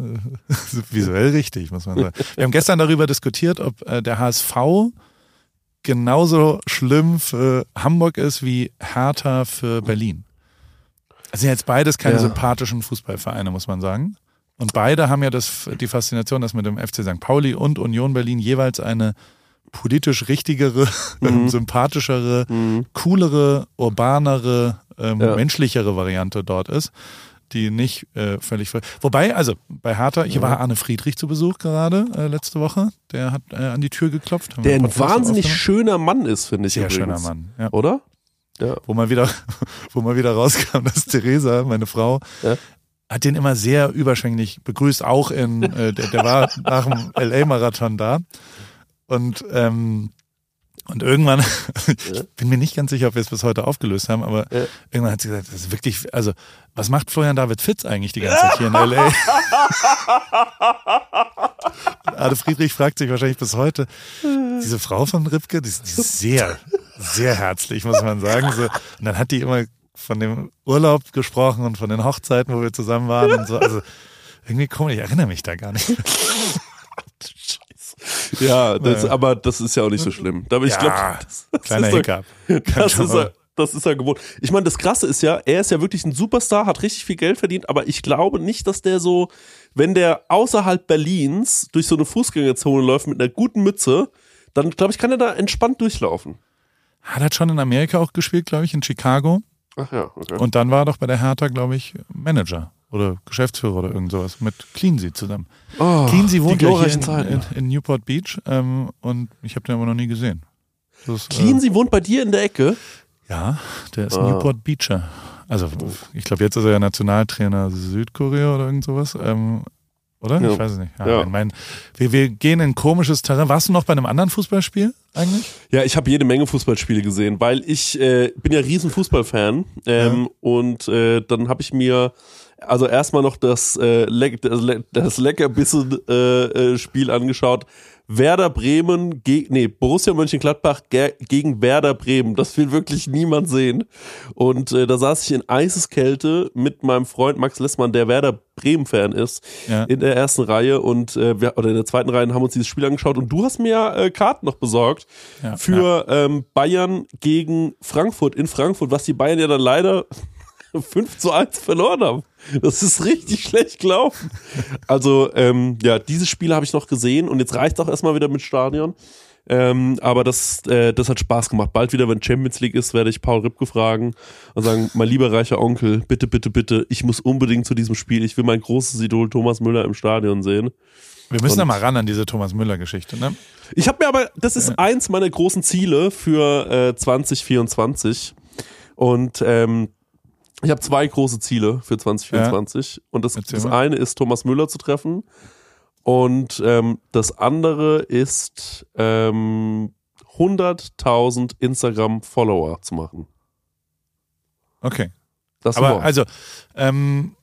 ist (laughs) visuell richtig, muss man sagen. Wir haben gestern darüber diskutiert, ob äh, der HSV genauso schlimm für Hamburg ist wie Hertha für Berlin. Das sind jetzt beides keine Ja. sympathischen Fußballvereine, muss man sagen. Und beide haben ja das, die Faszination, dass mit dem FC St. Pauli und Union Berlin jeweils eine politisch richtigere, (laughs) Mhm. sympathischere, coolere, urbanere, ähm, Ja. menschlichere Variante dort ist, die nicht äh, völlig. Wobei, also bei Hertha, hier war Arne Friedrich zu Besuch gerade äh, letzte Woche. Der hat äh, an die Tür geklopft. Der ein wahnsinnig schöner Mann ist, finde ich. sehr übrigens. schöner Mann. Ja. Oder? Ja. Wo mal wieder, (laughs) wo mal wieder rauskam, dass Theresa, meine Frau, Ja. Hat den immer sehr überschwänglich begrüßt, auch in, äh, der, der war nach dem LA-Marathon da. Und, ähm, und irgendwann, (laughs) ich bin mir nicht ganz sicher, ob wir es bis heute aufgelöst haben, aber Ja. irgendwann hat sie gesagt, das ist wirklich, also, was macht Florian David Fitz eigentlich die ganze Zeit hier in LA? (laughs) Ade Friedrich fragt sich wahrscheinlich bis heute, diese Frau von Ripke, die ist, die ist sehr, sehr herzlich, muss man sagen. So, und dann hat die immer von dem Urlaub gesprochen und von den Hochzeiten, wo wir zusammen waren und so. Also irgendwie komisch, ich erinnere mich da gar nicht. (laughs) Ja, das, Naja. aber das ist ja auch nicht so schlimm. Aber ich Ja, glaube, das, das Kleiner ist er- Hiccup. Das ist, (laughs) mal- er, das ist er gewohnt. Ich meine, das Krasse ist ja, er ist ja wirklich ein Superstar, hat richtig viel Geld verdient, aber ich glaube nicht, dass der so, wenn der außerhalb Berlins durch so eine Fußgängerzone läuft mit einer guten Mütze, dann glaube ich, kann er da entspannt durchlaufen. Hat er schon in Amerika auch gespielt, glaube ich, in Chicago. Ach ja, okay. Und dann war er doch bei der Hertha, glaube ich, Manager oder Geschäftsführer oder irgend sowas mit Cleansey zusammen. oh, Cleansey wohnt ja hier in, in, in Newport Beach ähm, und ich habe den aber noch nie gesehen. Ist, äh, Cleansey wohnt bei dir in der Ecke? Ja, der ist Ah. Newport Beacher. Also ich glaube, jetzt ist er ja Nationaltrainer Südkorea oder irgend sowas. Ähm, oder? Ja. Ich weiß es nicht. Ja, Ja. Ich mein, wir, wir gehen in komisches Terrain. Warst du noch bei einem anderen Fußballspiel eigentlich? Ja, ich habe jede Menge Fußballspiele gesehen, weil ich äh, bin ja riesen Fußballfan ähm, und äh, dann habe ich mir also erstmal noch das, äh, Le das, Le das Leckerbissen-Spiel äh, angeschaut. Werder Bremen gegen, nee, Borussia Mönchengladbach ge gegen Werder Bremen. Das will wirklich niemand sehen. Und äh, da saß ich in Eiseskälte mit meinem Freund Max Lessmann, der Werder Bremen-Fan ist, ja. in der ersten Reihe und äh, wir, oder in der zweiten Reihe haben uns dieses Spiel angeschaut. Und du hast mir äh, Karten noch besorgt ja, für ja. Ähm, Bayern gegen Frankfurt in Frankfurt, was die Bayern ja dann leider (laughs) 5 zu 1 verloren haben. Das ist richtig schlecht gelaufen. Also, ähm, ja, dieses Spiel habe ich noch gesehen und jetzt reicht auch erstmal wieder mit Stadion. Ähm, aber das, äh, das hat Spaß gemacht. Bald wieder, wenn Champions League ist, werde ich Paul Ripke fragen und sagen, mein lieber reicher Onkel, bitte, bitte, bitte, ich muss unbedingt zu diesem Spiel. Ich will mein großes Idol Thomas Müller im Stadion sehen. Wir müssen und da mal ran an diese Thomas Müller-Geschichte, ne? Ich habe mir aber, das ist ja. eins meiner großen Ziele für äh, 2024. Und ähm, ich habe zwei große Ziele für 2024. Ja. Und das, das eine ist, Thomas Müller zu treffen. Und ähm, das andere ist, ähm, 100.000 Instagram-Follower zu machen. Okay. Das Aber also, ähm,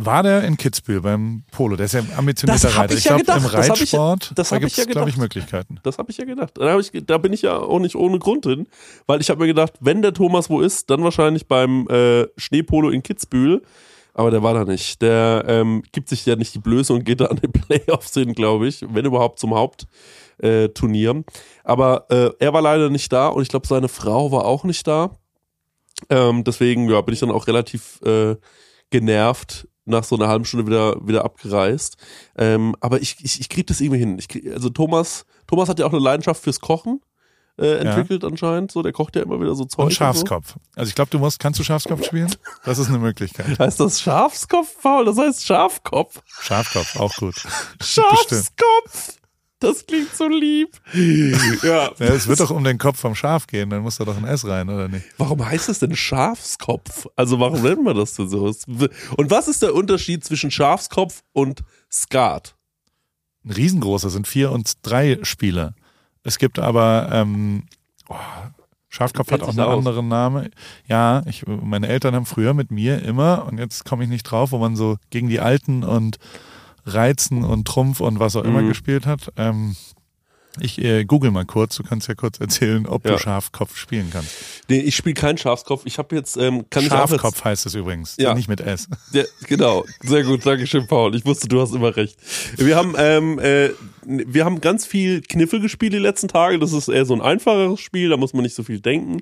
war der in Kitzbühel beim Polo? Der ist ja ambitionierter Reiter. Ich, ich glaube, im Reitsport, das hab ich, da gibt es, ja glaube ich, Möglichkeiten. Das habe ich ja gedacht. Da, ich, da, bin ich ja auch nicht ohne Grund hin, weil ich habe mir gedacht, wenn der Thomas wo ist, dann wahrscheinlich beim äh, Schneepolo in Kitzbühel. Aber der war da nicht. Der ähm, gibt sich ja nicht die Blöße und geht da an den (laughs) Playoffs hin, glaube ich, wenn überhaupt zum Hauptturnier. Äh, Aber äh, er war leider nicht da und ich glaube, seine Frau war auch nicht da. Ähm, deswegen ja, bin ich dann auch relativ äh, genervt, nach so einer halben Stunde wieder, wieder abgereist. Ähm, aber ich, ich, ich kriege das irgendwie hin. Ich krieg, also Thomas, Thomas hat ja auch eine Leidenschaft fürs Kochen. Äh, entwickelt ja. anscheinend. So, der kocht ja immer wieder so Zeug. Und Schafskopf. Und so. Also ich glaube, du musst, kannst du Schafskopf spielen? Das ist eine Möglichkeit. (laughs) Heißt das Schafskopf, Paul? Das heißt Schafkopf. Schafkopf, auch gut. (laughs) Schafskopf! Das klingt so lieb. Ja. ja. Es wird doch um den Kopf vom Schaf gehen, dann muss da doch ein S rein, oder nicht? Warum heißt es denn Schafskopf? Also warum nennt man das denn so? Und was ist der Unterschied zwischen Schafskopf und Skat? Ein riesengroßer, sind vier und drei Spieler. Es gibt aber, ähm, oh, Schafkopf hat auch einen aus. anderen Namen. Ja, ich, meine Eltern haben früher mit mir immer, und jetzt komme ich nicht drauf, wo man so gegen die Alten und Reizen und Trumpf und was auch immer mhm. gespielt hat. Ähm, ich äh, google mal kurz, du kannst ja kurz erzählen, ob ja. du Schafkopf spielen kannst. Nee, ich spiele keinen Schafskopf. Ich habe jetzt, ähm, kann Schafkopf jetzt, heißt es übrigens, ja. nicht mit S. (laughs) Ja, genau, sehr gut, danke schön, Paul. Ich wusste, du hast immer recht. Wir haben, ähm, äh, wir haben ganz viel Kniffel gespielt die letzten Tage. Das ist eher so ein einfacheres Spiel, da muss man nicht so viel denken.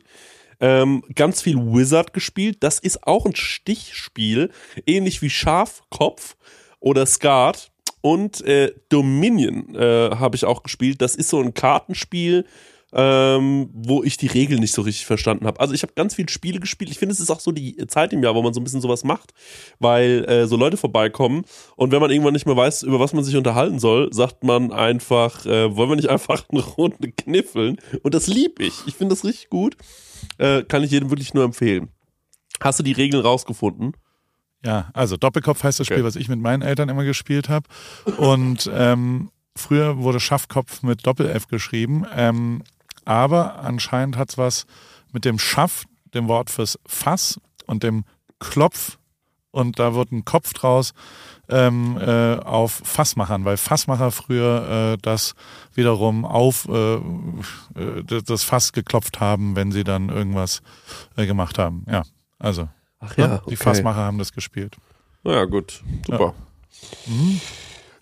Ähm, ganz viel Wizard gespielt. Das ist auch ein Stichspiel, ähnlich wie Schafkopf oder Skat und äh, Dominion äh, habe ich auch gespielt. Das ist so ein Kartenspiel, ähm, wo ich die Regeln nicht so richtig verstanden habe. Also ich habe ganz viele Spiele gespielt. Ich finde, es ist auch so die Zeit im Jahr, wo man so ein bisschen sowas macht, weil äh, so Leute vorbeikommen und wenn man irgendwann nicht mehr weiß, über was man sich unterhalten soll, sagt man einfach, äh, wollen wir nicht einfach eine Runde kniffeln? Und das lieb ich. Ich finde das richtig gut. Äh, kann ich jedem wirklich nur empfehlen. Hast du die Regeln rausgefunden? Ja, also Doppelkopf heißt das Spiel, okay. was ich mit meinen Eltern immer gespielt habe. Und ähm, früher wurde Schaffkopf mit Doppel-F geschrieben. Ähm, aber anscheinend hat es was mit dem Schaff, dem Wort fürs Fass und dem Klopf. Und da wird ein Kopf draus ähm, äh, auf Fassmachern, weil Fassmacher früher äh, das wiederum auf äh, äh das Fass geklopft haben, wenn sie dann irgendwas äh, gemacht haben. Ja, also Ach ja, Die Fassmacher haben das gespielt. Ja, gut, super. Ja, mhm.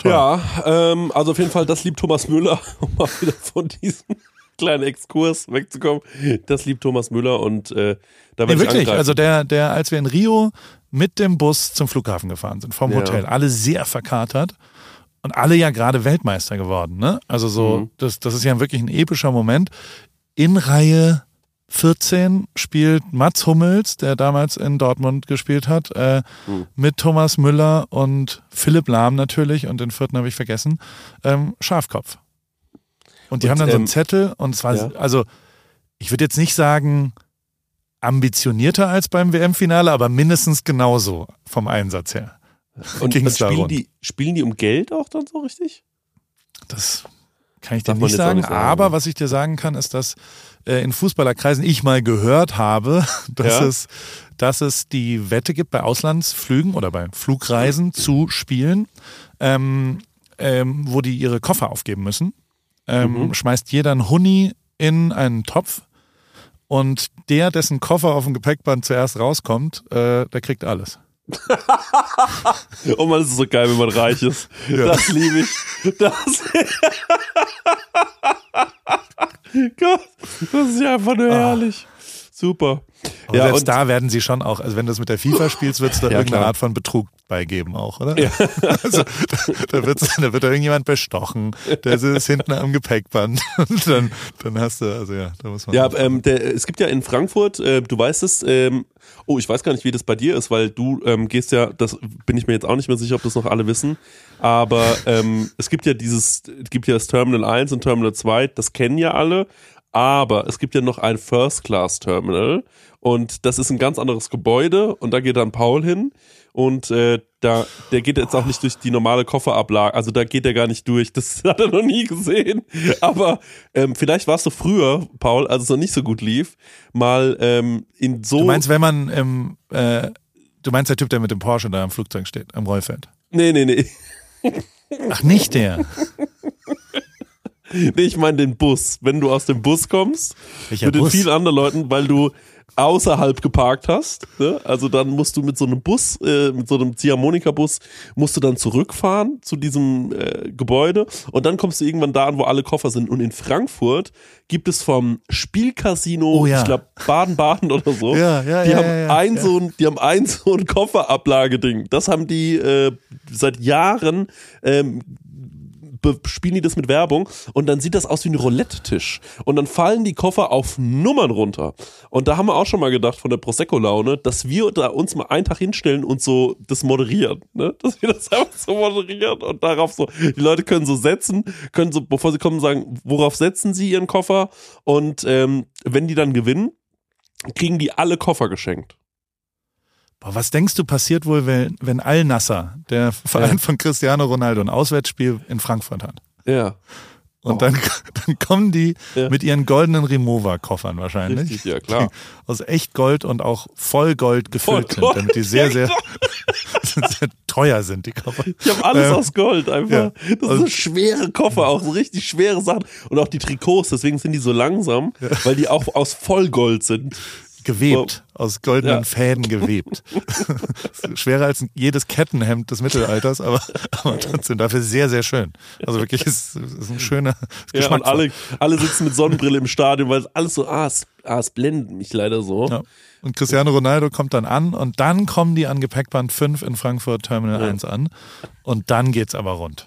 ja ähm, also auf jeden Fall, das liebt Thomas Müller, (laughs) um mal wieder von diesem (laughs) kleinen Exkurs wegzukommen. Das liebt Thomas Müller und äh, da werde nee, wirklich, also der, der, als wir in Rio mit dem Bus zum Flughafen gefahren sind, vom ja. Hotel, alle sehr verkatert und alle ja gerade Weltmeister geworden, ne? Also so, mhm. das, das ist ja wirklich ein epischer Moment. In Reihe 14 spielt Mats Hummels, der damals in Dortmund gespielt hat, äh, mhm. mit Thomas Müller und Philipp Lahm natürlich und den vierten habe ich vergessen, ähm, Schafkopf. Und die und, haben dann ähm, so einen ähm, Zettel und zwar, ja. also ich würde jetzt nicht sagen ambitionierter als beim WM-Finale, aber mindestens genauso vom Einsatz her. (laughs) Und, spielen, die, spielen die um Geld auch dann so richtig? Das kann ich dir nicht sagen, nicht sagen, aber was ich dir sagen kann, ist, dass in Fußballerkreisen ich mal gehört habe, (laughs) dass Ja. es dass es die Wette gibt bei Auslandsflügen oder bei Flugreisen zu Spielen, ähm, ähm, wo die ihre Koffer aufgeben müssen. Ähm, Schmeißt jeder einen Huni in einen Topf und der, dessen Koffer auf dem Gepäckband zuerst rauskommt, äh, der kriegt alles. (laughs) Oh man, das ist so geil, wenn man reich ist. Das liebe ich. Das (laughs) Gott, das ist ja einfach nur herrlich. Super. Aber ja, selbst da werden sie schon auch, also wenn du es mit der FIFA spielst, wird es da (laughs) Ja, irgendeine klar. Art von Betrug beigeben auch, oder? (laughs) Also, da, da, da wird da irgendjemand bestochen, der ist hinten am Gepäckband (laughs) und dann, dann hast du, also ja, da muss man. Ja, ähm, der, es gibt ja in Frankfurt, äh, du weißt es, ähm, oh, ich weiß gar nicht, wie das bei dir ist, weil du ähm, gehst ja, das bin ich mir jetzt auch nicht mehr sicher, ob das noch alle wissen, aber ähm, es gibt ja dieses, es gibt ja das Terminal 1 und Terminal 2, das kennen ja alle, aber es gibt ja noch ein First-Class-Terminal und das ist ein ganz anderes Gebäude und da geht dann Paul hin und äh, da, der geht jetzt auch nicht durch die normale Kofferablage, also da geht er gar nicht durch, das (laughs) hat er noch nie gesehen, aber ähm, vielleicht warst du früher, Paul, als es noch nicht so gut lief, mal ähm, in so... du meinst, wenn man im, äh, du meinst der Typ, der mit dem Porsche da am Flugzeug steht, am Rollfeld? nee, nee, nee, Ach, nicht der. (laughs) nee, ich meine den Bus, wenn du aus dem Bus kommst, Welcher mit den Bus? vielen anderen Leuten, weil du außerhalb geparkt hast. Ne? Also dann musst du mit so einem Bus, äh, mit so einem Ziehharmonika-Bus, musst du dann zurückfahren zu diesem äh, Gebäude und dann kommst du irgendwann da an, wo alle Koffer sind. Und in Frankfurt gibt es vom Spielcasino, Oh ja. ich glaube Baden-Baden oder so, Ja, ja, die haben ein so ein, die haben ein so ein Kofferablageding. Das haben die äh, seit Jahren ähm, bespielen die das mit Werbung und dann sieht das aus wie ein Roulette-Tisch. Und dann fallen die Koffer auf Nummern runter. Und da haben wir auch schon mal gedacht von der Prosecco-Laune, dass wir da uns mal einen Tag hinstellen und so das moderieren. Ne? (laughs) Dass wir das einfach so moderieren und darauf so, die Leute können so setzen, können so, bevor sie kommen, sagen, worauf setzen sie ihren Koffer? Und ähm, wenn die dann gewinnen, kriegen die alle Koffer geschenkt. Boah, was denkst du passiert wohl, wenn, wenn Al-Nasser, der Verein Ja. von Cristiano Ronaldo, ein Auswärtsspiel in Frankfurt hat? Ja. Und dann, dann kommen die Oh. Ja. mit ihren goldenen Remover-Koffern wahrscheinlich. Richtig, ja, klar. Die aus echt Gold und auch voll Gold gefüllt Voll Gold. sind, damit die sehr, sehr, (laughs) (laughs) sehr teuer sind, die Koffer. Ich habe alles Ähm, aus Gold einfach. ja. Das sind so schwere Koffer, auch so richtig schwere Sachen. Und auch die Trikots, deswegen sind die so langsam, weil die auch aus Vollgold sind. Gewebt, aus goldenen Ja. Fäden gewebt. (laughs) Schwerer als jedes Kettenhemd des Mittelalters, aber, aber trotzdem dafür sehr, sehr schön. Also wirklich, es ist, ist ein schöner ist Ja, und alle, alle sitzen mit Sonnenbrille im Stadion, weil es alles so, ah, es, ah, es blendet mich leider so. Ja. Und Cristiano Ronaldo kommt dann an und dann kommen die an Gepäckband 5 in Frankfurt Terminal Ja. 1 an und dann geht's aber rund.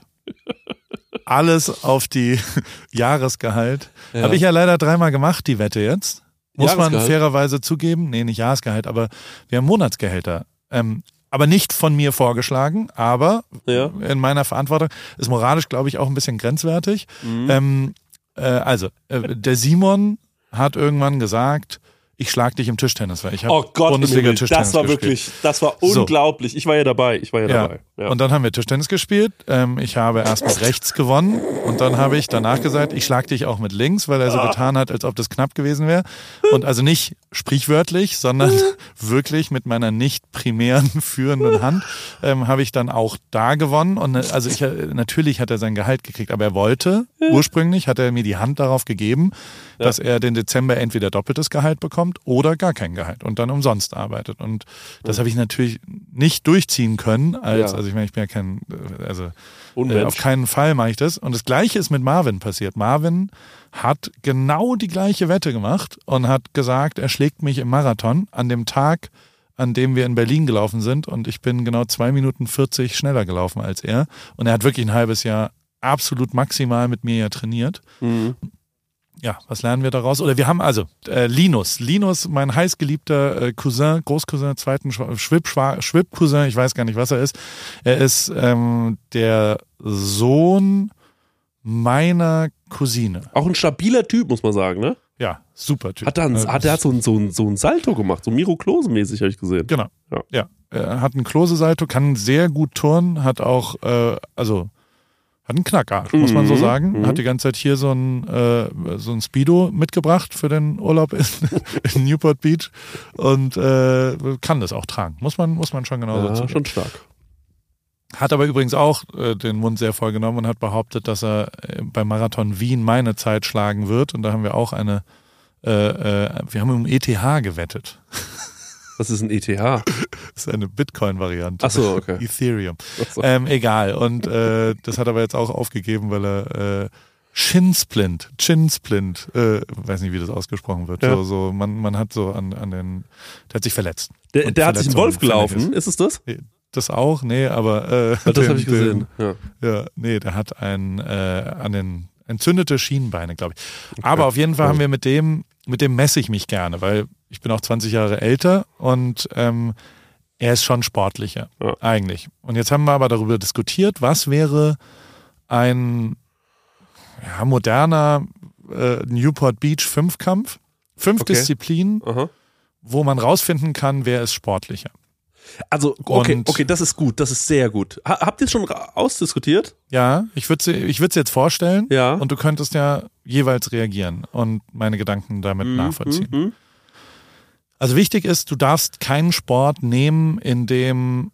Alles auf die (laughs) Jahresgehalt. Ja. Habe ich ja leider dreimal gemacht, die Wette jetzt. Muss man fairerweise zugeben. Nee, nicht Jahresgehalt, aber wir haben Monatsgehälter. Ähm, aber nicht von mir vorgeschlagen, aber Ja. in meiner Verantwortung. Ist moralisch, glaube ich, auch ein bisschen grenzwertig. Mhm. Ähm, äh, also, äh, der Simon hat irgendwann gesagt, ich schlag dich im Tischtennis, weil ich habe Oh Gott, Bundesliga Himmel, Tischtennis das war gespielt. wirklich, das war So. unglaublich. Ich war ja dabei, ich war ja, Ja. dabei. Ja. Und dann haben wir Tischtennis gespielt. Ähm, ich habe erst mit rechts gewonnen und dann habe ich danach gesagt, ich schlag dich auch mit links, weil er so getan hat, als ob das knapp gewesen wäre. Und also nicht sprichwörtlich, sondern (laughs) wirklich mit meiner nicht primären führenden Hand ähm, habe ich dann auch da gewonnen. Und äh, also ich, äh, natürlich hat er sein Gehalt gekriegt, aber er wollte, ursprünglich hat er mir die Hand darauf gegeben, dass er den Dezember entweder doppeltes Gehalt bekommt oder gar kein Gehalt und dann umsonst arbeitet. Und das habe ich natürlich nicht durchziehen können, als, Ja. also ich meine, ich bin ja kein, äh, also äh, auf keinen Fall mache ich das. Und das gleiche ist mit Marvin passiert. Marvin hat genau die gleiche Wette gemacht und hat gesagt, er schlägt mich im Marathon an dem Tag, an dem wir in Berlin gelaufen sind. Und ich bin genau zwei Minuten 40 schneller gelaufen als er. Und er hat wirklich ein halbes Jahr absolut maximal mit mir ja trainiert. Mhm. Ja, was lernen wir daraus? Oder wir haben also äh, Linus. Linus, mein heißgeliebter äh, Cousin, Großcousin, zweiten Schwib, Schwib-Cousin, ich weiß gar nicht, was er ist. Er ist ähm, der Sohn meiner Cousine. Auch ein stabiler Typ, muss man sagen, ne? Ja, super Typ. Hat er, einen, Äh, hat, er so, ein, so, ein, so ein Salto gemacht, so Miro Klose-mäßig, habe ich gesehen. Genau. Ja. Ja. Er hat einen Klose-Salto, kann sehr gut turnen, hat auch, äh, also hat einen Knackarsch, muss man so sagen. Hat die ganze Zeit hier so ein, äh, so ein Speedo mitgebracht für den Urlaub in, (laughs) in Newport Beach und äh, kann das auch tragen. Muss man, muss man schon genauso Ja, schon stark. Hat aber übrigens auch äh, den Mund sehr voll genommen und hat behauptet, dass er äh, beim Marathon Wien meine Zeit schlagen wird. Und da haben wir auch eine, äh, äh, wir haben um ETH gewettet. (laughs) Was ist ein ETH? (coughs) Das ist eine Bitcoin-Variante. Ach so, okay. (laughs) Ethereum. So. Ähm, egal. Und äh, das hat er aber jetzt auch aufgegeben, weil er äh, Shinsplint, Chinsplint, äh, weiß nicht, wie das ausgesprochen wird. Ja. So, so, man, man hat so an, an den, der hat sich verletzt. Der, der hat sich einen Wolf gelaufen, ist es das? ist. Das auch? Nee, aber äh, Das habe ich (laughs) gesehen. Ja. Den, ja, nee, der hat ein äh, an den entzündete Schienenbeine, glaube ich. Aber auf jeden Fall haben wir mit dem, mit dem messe ich mich gerne, weil ich bin auch 20 Jahre älter und ähm, er ist schon sportlicher, Ja. eigentlich. Und jetzt haben wir aber darüber diskutiert, was wäre ein ja, moderner äh, Newport Beach Fünfkampf, fünf Okay. Disziplinen, Aha. wo man rausfinden kann, wer ist sportlicher. Also, okay, Und- okay, das ist gut, das ist sehr gut. Ha, habt ihr es schon ausdiskutiert? Ja, ich würde sie, ich würde sie jetzt vorstellen Ja. und du könntest ja jeweils reagieren und meine Gedanken damit nachvollziehen. Mhm. Also wichtig ist, du darfst keinen Sport nehmen, in dem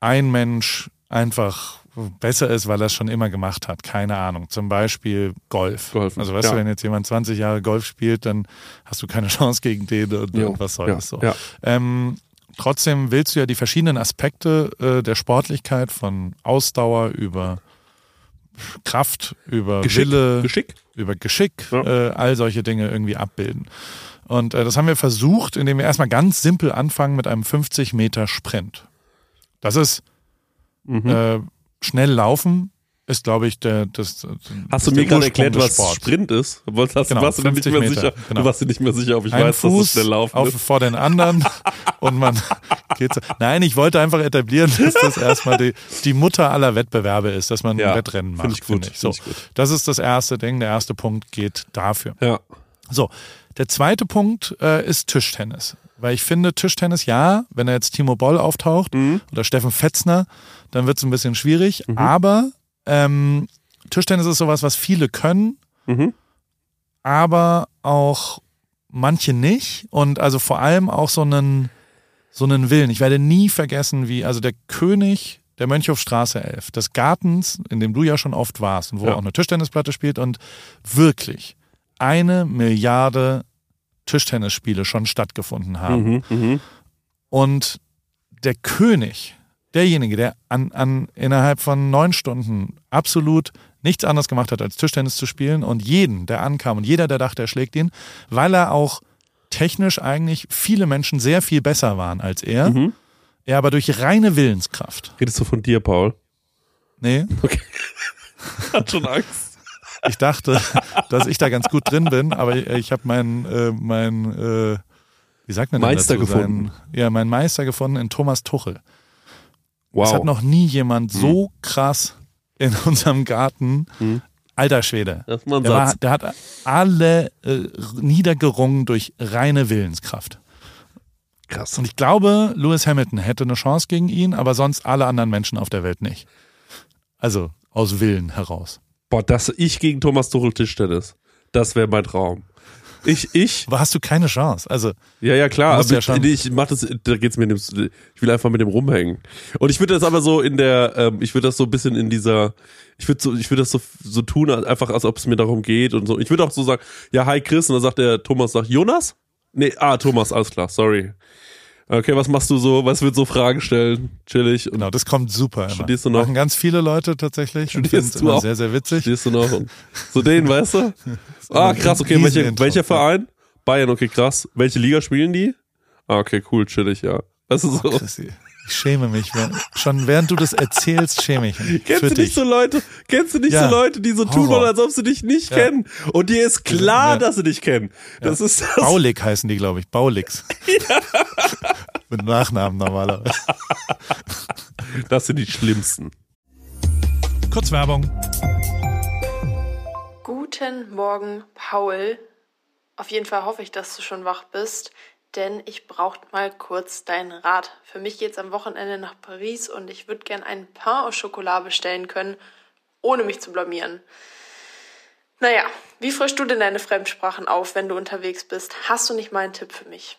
ein Mensch einfach besser ist, weil er es schon immer gemacht hat. Keine Ahnung. Zum Beispiel Golf. Golfen, Also weißt ja. du, wenn jetzt jemand 20 Jahre Golf spielt, dann hast du keine (laughs) Chance gegen den und, Jo, und was soll ja, das so. ja. Ähm, trotzdem willst du ja die verschiedenen Aspekte äh, der Sportlichkeit von Ausdauer über Kraft, über Geschick. Wille, Geschick? über Geschick, Ja. äh, all solche Dinge irgendwie abbilden. Und äh, das haben wir versucht, indem wir erstmal ganz simpel anfangen mit einem 50 Meter Sprint. Das ist Mhm. äh, schnell laufen, ist glaube ich der das. Hast du mir gerade erklärt, was Sports. Sprint ist? Wolltest, hast, Genau, warst du dir nicht 50 mehr Meter, sicher? genau. Du warst dir nicht mehr sicher, ob ich Ein weiß, dass es Fuß schnell laufen auf, ist. vor den anderen (laughs) und man geht so. Nein, ich wollte einfach etablieren, dass das erstmal die, die Mutter aller Wettbewerbe ist, dass man Ja, ein Wettrennen macht. find ich gut, finde Ich. So, find ich gut. Das ist das erste Ding. Der erste Punkt geht dafür. Ja. So, der zweite Punkt äh, ist Tischtennis. Weil ich finde, Tischtennis, ja, wenn da jetzt Timo Boll auftaucht Mhm. oder Steffen Fetzner, dann wird es ein bisschen schwierig. Aber ähm, Tischtennis ist sowas, was viele können, Mhm. aber auch manche nicht. Und also vor allem auch so einen, so einen Willen. Ich werde nie vergessen, wie, also der König der Mönchhofstraße 11, des Gartens, in dem du ja schon oft warst und wo Ja. auch eine Tischtennisplatte spielt und wirklich eine Milliarde Tischtennisspiele schon stattgefunden haben. Mhm. Mhm. Und der König, derjenige, der an, an innerhalb von neun Stunden absolut nichts anderes gemacht hat, als Tischtennis zu spielen und jeden, der ankam und jeder, der dachte, er schlägt ihn, weil er auch technisch eigentlich viele Menschen sehr viel besser waren als er, Mhm. er aber durch reine Willenskraft. Redest du von dir, Paul? Nee, (laughs) Hat schon Angst. ich dachte, dass ich da ganz gut drin bin, aber ich, ich habe meinen, äh, mein, äh, wie sagt man Meister dazu? gefunden. Seinen, ja, meinen Meister gefunden in Thomas Tuchel. Wow. Es hat noch nie jemand so krass in (laughs) unserem Garten. Hm. Alter Schwede. Das ist mal ein Der, war, der hat alle äh, niedergerungen durch reine Willenskraft. Krass. Und ich glaube, Lewis Hamilton hätte eine Chance gegen ihn, aber sonst alle anderen Menschen auf der Welt nicht. Also aus Willen heraus. Boah, das ich gegen Thomas Tuchel Tischtennis. Das wäre mein Traum. Ich, ich, Aber hast du keine Chance. Also ja, ja, klar, aber ja schon- ich mach das, da geht's mir dem, ich will einfach mit dem rumhängen. Und ich würde das aber so in der, ähm, ich würde das so ein bisschen in dieser, ich würde so, ich würde das so, so tun, einfach als ob es mir darum geht und so. Ich würde auch so sagen, ja, hi Chris, und dann sagt der Thomas, sagt, Jonas? Nee, ah, Thomas, alles klar, sorry. Okay, was machst du so? Was wird so Fragen stellen? Chillig. Genau, das kommt super. Immer. Studierst du noch? Machen ganz viele Leute tatsächlich. Studierst du auch? sehr, sehr witzig. Stehst du noch? So den, weißt du? (laughs) Ah, krass, okay, welche, welcher Verein? Bayern, okay, krass. Welche Liga spielen die? Ah, okay, cool, chillig, ja. Das ist so. Chrissy, Ich schäme mich. wenn- Schon während du das erzählst, schäme ich mich. Kennst für du dich. nicht so Leute, kennst du nicht Ja. so Leute, die so tun wollen, als ob sie dich nicht Ja. kennen? Und dir ist klar, Ja. dass sie dich kennen. Das ist das. Baulig heißen die, glaube ich. Baulix. (laughs) (laughs) Mit Nachnamen normalerweise. (laughs) Das sind die schlimmsten. Kurz Werbung. Guten Morgen, Paul. Auf jeden Fall hoffe ich, dass du schon wach bist, denn ich brauche mal kurz deinen Rat. Für mich geht's am Wochenende nach Paris und ich würde gern einen Pain au Chocolat bestellen können, ohne mich zu blamieren. Naja, wie frischst du denn deine Fremdsprachen auf, wenn du unterwegs bist? Hast du nicht mal einen Tipp für mich?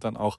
dann auch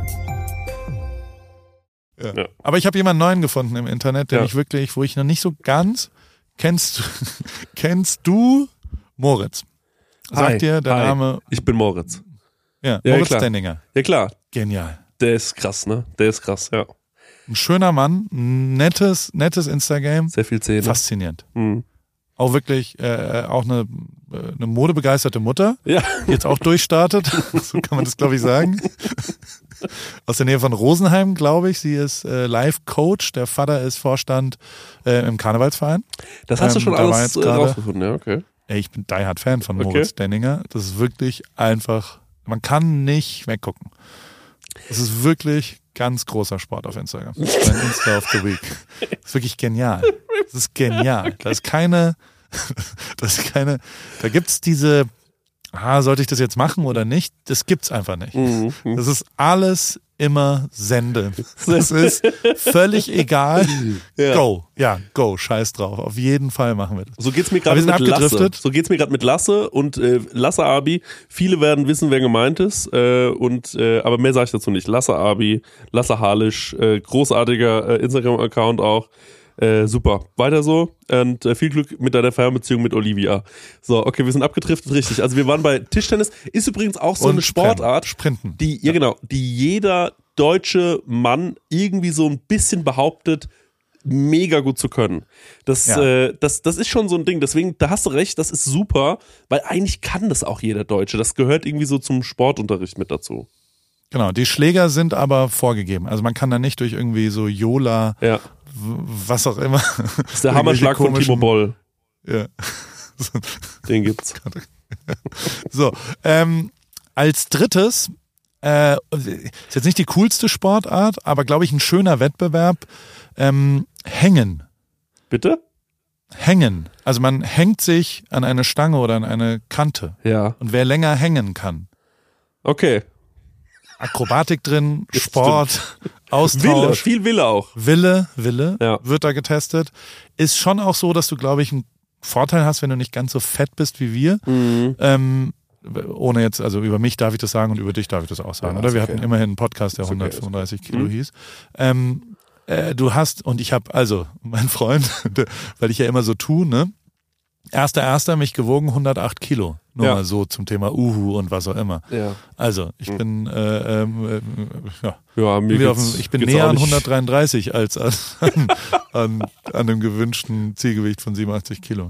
Ja. ja. Aber ich habe jemanden neuen gefunden im Internet, den ja. ich wirklich, wo ich noch nicht so ganz kennst. (laughs) kennst du Moritz? Sagt Hi. dir der Hi. Name? Ich bin Moritz. Ja, Moritz klar. Denninger. Ja klar. Genial. Der ist krass, ne? Der ist krass, ja. Ein schöner Mann, nettes, nettes Instagram. Sehr viel Zähne. Faszinierend. Mhm. Auch wirklich, äh, auch eine, eine modebegeisterte Mutter, ja. die jetzt auch durchstartet. (laughs) so kann man das, glaube ich, sagen. (laughs) (laughs) aus der Nähe von Rosenheim, glaube ich. Sie ist äh, Live-Coach. Der Vater ist Vorstand äh, im Karnevalsverein. Das hast ähm, du schon alles äh, rausgefunden, ja, okay. Ey, ich bin die Hard Fan von Moritz okay. Denninger. Das ist wirklich einfach, man kann nicht weggucken. Das ist wirklich ganz großer Sport auf Instagram. (laughs) Mein Insta of the Week. Das ist wirklich genial. Das ist genial. Da ist keine, (laughs) das ist keine, da gibt's diese, ah, sollte ich das jetzt machen oder nicht? Das gibt's einfach nicht. Mhm. Das ist alles immer Sende. (laughs) Das ist völlig egal. Ja. Go. Ja, go. Scheiß drauf. Auf jeden Fall machen wir das. So geht's mir gerade mit Lasse. So geht's mir gerade mit Lasse und äh, Lasse Abi. Viele werden wissen, wer gemeint ist. Äh, und äh, aber mehr sage ich dazu nicht. Lasse Abi, Lasse Halisch, äh, großartiger äh, Instagram-Account auch. Äh, super. Weiter so und äh, viel Glück mit deiner Fernbeziehung mit Olivia. So, okay, wir sind abgedriftet, richtig. Also wir waren bei Tischtennis. Ist übrigens auch so und eine Sportart, Sprinten. die, ja, ja genau, die jeder deutsche Mann irgendwie so ein bisschen behauptet, mega gut zu können. Das, Ja. äh, das, das ist schon so ein Ding. Deswegen, da hast du recht, das ist super, weil eigentlich kann das auch jeder Deutsche. Das gehört irgendwie so zum Sportunterricht mit dazu. Genau, die Schläger sind aber vorgegeben. Also man kann da nicht durch irgendwie so Yola, Ja. Was auch immer. Das ist der Hammerschlag von Timo Boll. Ja. (laughs) Den gibt's. (laughs) So, ähm, als drittes, äh, ist jetzt nicht die coolste Sportart, aber glaube ich ein schöner Wettbewerb, ähm, Hängen. Bitte? Hängen. Also man hängt sich an eine Stange oder an eine Kante. Ja. Und wer länger hängen kann. Okay. Akrobatik drin, Sport, Wille, Austausch. viel Wille auch. Wille, Wille Ja. wird da getestet. Ist schon auch so, dass du, glaube ich, einen Vorteil hast, wenn du nicht ganz so fett bist wie wir. Mhm. Ähm, ohne jetzt, also über mich darf ich das sagen und über dich darf ich das auch sagen, Ja, oder? Wir okay. hatten immerhin einen Podcast, der okay, ist 135 okay. Kilo Mhm. hieß. Ähm, äh, du hast, und ich habe, also, mein Freund, (laughs) weil ich ja immer so tue, ne? Erster, erster mich gewogen 108 Kilo. Nur Ja. mal so zum Thema Uhu und was auch immer. Ja. Also, ich Mhm. bin, äh, ähm, äh, ja, Ja, mir dem, ich bin näher an nicht. 133 als an, (laughs) an, an, dem gewünschten Zielgewicht von 87 Kilo.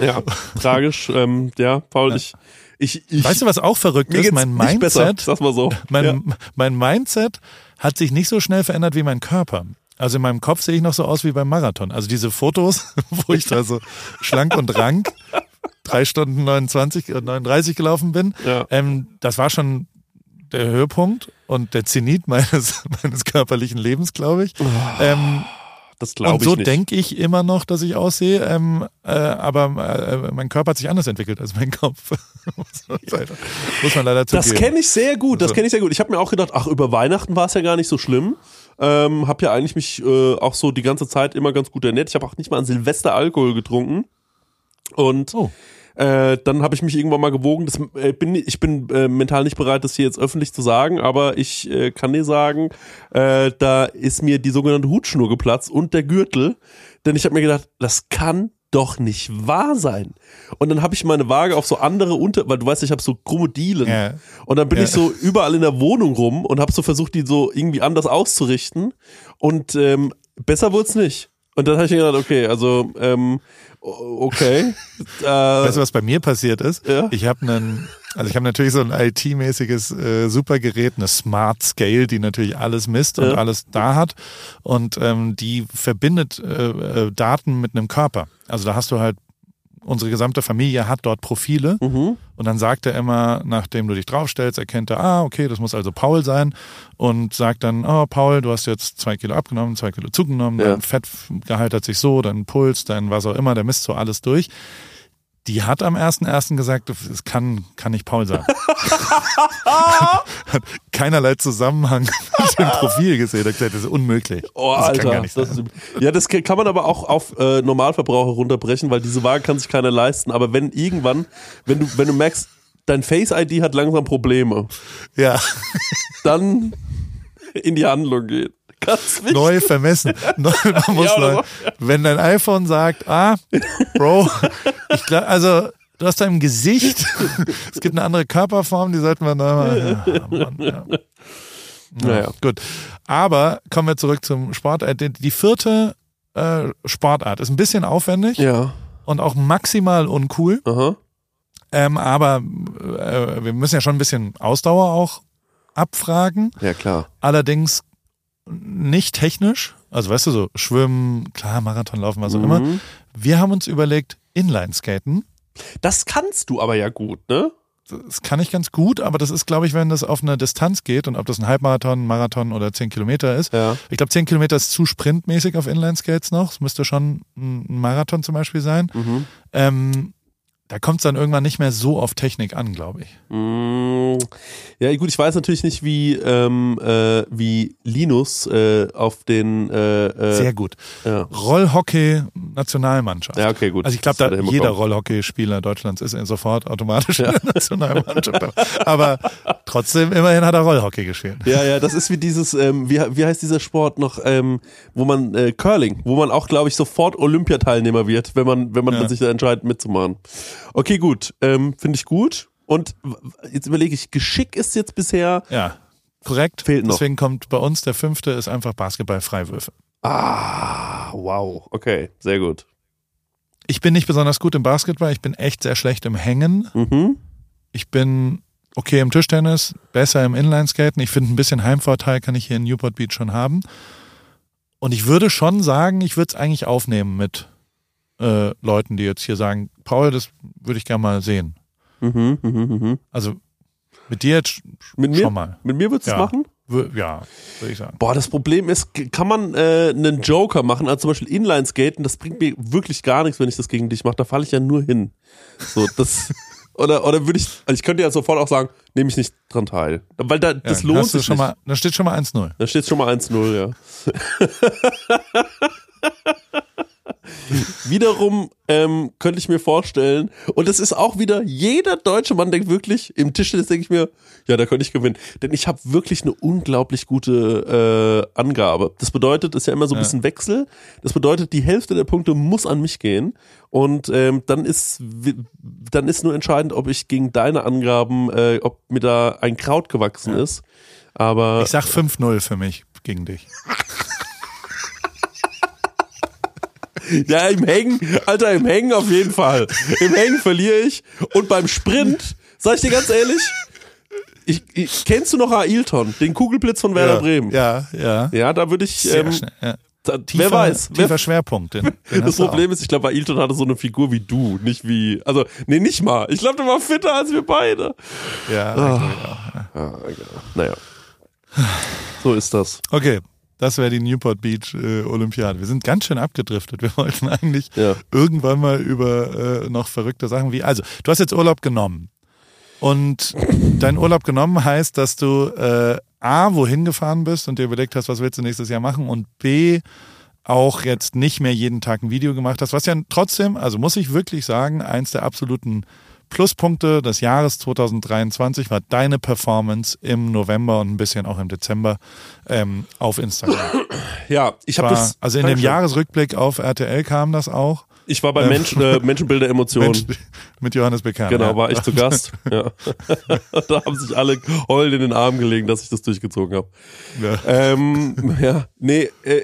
Ja, tragisch. Ähm, ja, Paul, ich, ich, ich Weißt du, was auch verrückt ist? Mein nicht besser, Mindset, sag mal so. mein, ja. mein Mindset hat sich nicht so schnell verändert wie mein Körper. Also in meinem Kopf sehe ich noch so aus wie beim Marathon. Also diese Fotos, (laughs) wo ich da so schlank und rank drei Stunden 29, äh, 39 gelaufen bin, Ja. ähm, das war schon der Höhepunkt und der Zenit meines, (laughs) meines körperlichen Lebens, glaube ich. Ähm, Das glaube und ich so nicht. denke ich immer noch, dass ich aussehe, ähm, äh, aber äh, mein Körper hat sich anders entwickelt als mein Kopf. (laughs) muss, man leider, muss man leider Das zugeben. kenne ich sehr gut, das So. kenne ich sehr gut. Ich habe mir auch gedacht, ach, über Weihnachten war es ja gar nicht so schlimm. Ähm, hab ja eigentlich mich äh, auch so die ganze Zeit immer ganz gut ernährt. Ich habe auch nicht mal an Silvester Alkohol getrunken. Und Oh. äh, dann habe ich mich irgendwann mal gewogen. Das, äh, bin, ich bin äh, mental nicht bereit, das hier jetzt öffentlich zu sagen, aber ich äh, kann dir sagen, äh, da ist mir die sogenannte Hutschnur geplatzt und der Gürtel. Denn ich habe mir gedacht, das kann doch nicht wahr sein. Und dann habe ich meine Waage auf so andere unter, weil du weißt, ich habe so krumme Dielen. Ja. Und dann bin Ja. ich so überall in der Wohnung rum und habe so versucht, die so irgendwie anders auszurichten. Und ähm, besser wurde es nicht. Und dann habe ich mir gedacht, okay, also ähm, okay. (laughs) äh, Weißt du, was bei mir passiert ist? Ja. Ich habe einen, also ich habe natürlich so ein IT-mäßiges äh, Supergerät, eine Smart Scale, die natürlich alles misst und Ja. alles da hat. Und ähm, die verbindet äh, äh, Daten mit einem Körper. Also da hast du halt, unsere gesamte Familie hat dort Profile. mhm. Und dann sagt er immer, nachdem du dich draufstellst, erkennt er, ah, okay, das muss also Paul sein. Und sagt dann, oh, Paul, du hast jetzt zwei Kilo abgenommen, zwei Kilo zugenommen, Ja. dein Fettgehalt hat sich so, dein Puls, dein was auch immer, der misst so alles durch. Die hat am 1.1. gesagt, es kann, kann nicht Paul sein. (laughs) hat keinerlei Zusammenhang mit dem Profil gesehen. Er hat gesagt, das ist unmöglich. Oh, das Alter. kann gar nicht sein. ist, ja, das kann man aber auch auf äh, Normalverbraucher runterbrechen, weil diese Waage kann sich keiner leisten. Aber wenn irgendwann, wenn du, wenn du merkst, dein Face-ID hat langsam Probleme, Ja, dann in die Handlung gehen. Ganz wichtig. neu vermessen. Neu, man (laughs) muss Ja, neu, wenn dein iPhone sagt, ah, Bro, ich glaub, also du hast da im Gesicht, (laughs) es gibt eine andere Körperform, die sollten wir neu mal. Ja, Mann, ja. Ja, Naja. Gut. Aber kommen wir zurück zum Sport. Äh, Die die vierte äh, Sportart ist ein bisschen aufwendig Ja. und auch maximal uncool. Aha. Ähm, aber äh, wir müssen ja schon ein bisschen Ausdauer auch abfragen. Ja, klar. Allerdings nicht technisch. Also weißt du so, Schwimmen, klar, Marathon laufen, was auch immer. Mhm. Wir haben uns überlegt, Inline-Skaten. Das kannst du aber ja gut, ne? Das kann ich ganz gut, aber das ist, glaube ich, wenn das auf eine Distanz geht und ob das ein Halbmarathon, Marathon oder 10 Kilometer ist. Ja. Ich glaube, 10 Kilometer ist zu sprintmäßig auf Inline-Skates noch. Es müsste schon ein Marathon zum Beispiel sein. Mhm. Ähm, da kommt es dann irgendwann nicht mehr so auf Technik an, glaube ich. Mm, Ja, gut, ich weiß natürlich nicht, wie, ähm, äh, wie Linus äh, auf den. Äh, äh, Sehr gut. ja. Rollhockey-Nationalmannschaft. ja, okay, gut. Also ich glaube, er jeder. Rollhockeyspieler Deutschlands ist sofort automatisch in der Nationalmannschaft. Aber trotzdem, immerhin hat er Rollhockey gespielt. Ja, ja, das ist wie dieses, ähm, wie, wie heißt dieser Sport noch, ähm, wo man, äh, Curling, wo man auch, glaube ich, sofort Olympiateilnehmer wird, wenn man, wenn man Ja. dann sich da entscheidet mitzumachen. Okay, gut, ähm, finde ich gut. Und jetzt überlege ich, Geschick ist jetzt bisher, Ja, korrekt. Fehlt noch. Deswegen kommt bei uns der fünfte ist einfach Basketball-Freiwürfe. Ah, wow. Okay, sehr gut. Ich bin nicht besonders gut im Basketball, ich bin echt sehr schlecht im Hängen. Mhm. Ich bin okay im Tischtennis, besser im Inlineskaten. Ich finde ein bisschen Heimvorteil kann ich hier in Newport Beach schon haben. Und ich würde schon sagen, ich würde es eigentlich aufnehmen mit äh, Leuten, die jetzt hier sagen, Paul, das würde ich gerne mal sehen. Mhm, mhm, mhm. Also mit dir jetzt Mit schon mir? mal. Mit mir würdest du es Ja. machen? Wür- Ja, würde ich sagen. Boah, das Problem ist, kann man äh, einen Joker machen, also zum Beispiel Inline-Skaten, das bringt mir wirklich gar nichts, wenn ich das gegen dich mache. Da falle ich ja nur hin. So, das. (laughs) Oder, oder würde ich, also ich könnte ja sofort auch sagen, nehme ich nicht dran teil. Weil da, das Ja, lohnt sich schon nicht. Mal, da steht schon mal 1-0. Da steht schon mal 1-0, ja. (laughs) (laughs) Wiederum ähm, könnte ich mir vorstellen, und das ist auch wieder, jeder deutsche Mann denkt wirklich, im Tischtennis denke ich mir, ja, da könnte ich gewinnen. Denn ich habe wirklich eine unglaublich gute äh, Angabe. Das bedeutet, es ist ja immer so ein Ja. bisschen Wechsel. Das bedeutet, die Hälfte der Punkte muss an mich gehen. Und ähm, dann ist dann ist nur entscheidend, ob ich gegen deine Angaben, äh, ob mir da ein Kraut gewachsen ist. Aber Ich sag 5-0 für mich gegen dich. (laughs) Ja, im Hängen, Alter, im Hängen auf jeden Fall. Im Hängen verliere ich. Und beim Sprint, sag ich dir ganz ehrlich, ich, ich, kennst du noch Ailton, den Kugelblitz von Werder ja, Bremen? Ja, ja. Ja, da würde ich, Sehr ähm, schnell, ja. da, Tiefer, wer weiß. Tiefer Wer, Schwerpunkt. Den, den das. Problem ist, ich glaube, Ailton hatte so eine Figur wie du, nicht wie, also, nee, nicht mal. Ich glaube, der war fitter als wir beide. Ja, Ah. glaub ich auch. Ja, genau. Naja. So ist das. Okay, das wäre die Newport Beach äh, Olympiade. Wir sind ganz schön abgedriftet. Wir wollten eigentlich Ja. irgendwann mal über äh, noch verrückte Sachen wie. Also, du hast jetzt Urlaub genommen. Und dein Urlaub genommen heißt, dass du äh, A, wohin gefahren bist und dir überlegt hast, was willst du nächstes Jahr machen und B, auch jetzt nicht mehr jeden Tag ein Video gemacht hast, was ja trotzdem, also muss ich wirklich sagen, eins der absoluten Pluspunkte des Jahres 2023 war deine Performance im November und ein bisschen auch im Dezember ähm, auf Instagram. Ja, ich habe das. also in dem. Jahresrückblick auf RTL kam das auch. Ich war bei Ähm, Mensch, äh, Menschenbilder Emotionen. (laughs) Mensch, mit Johannes Becker. Genau, ja. war ich zu Gast. (laughs) Ja. (laughs) da haben sich alle heulend in den Arm gelegen, dass ich das durchgezogen habe. Ja. Ähm, ja, nee, äh,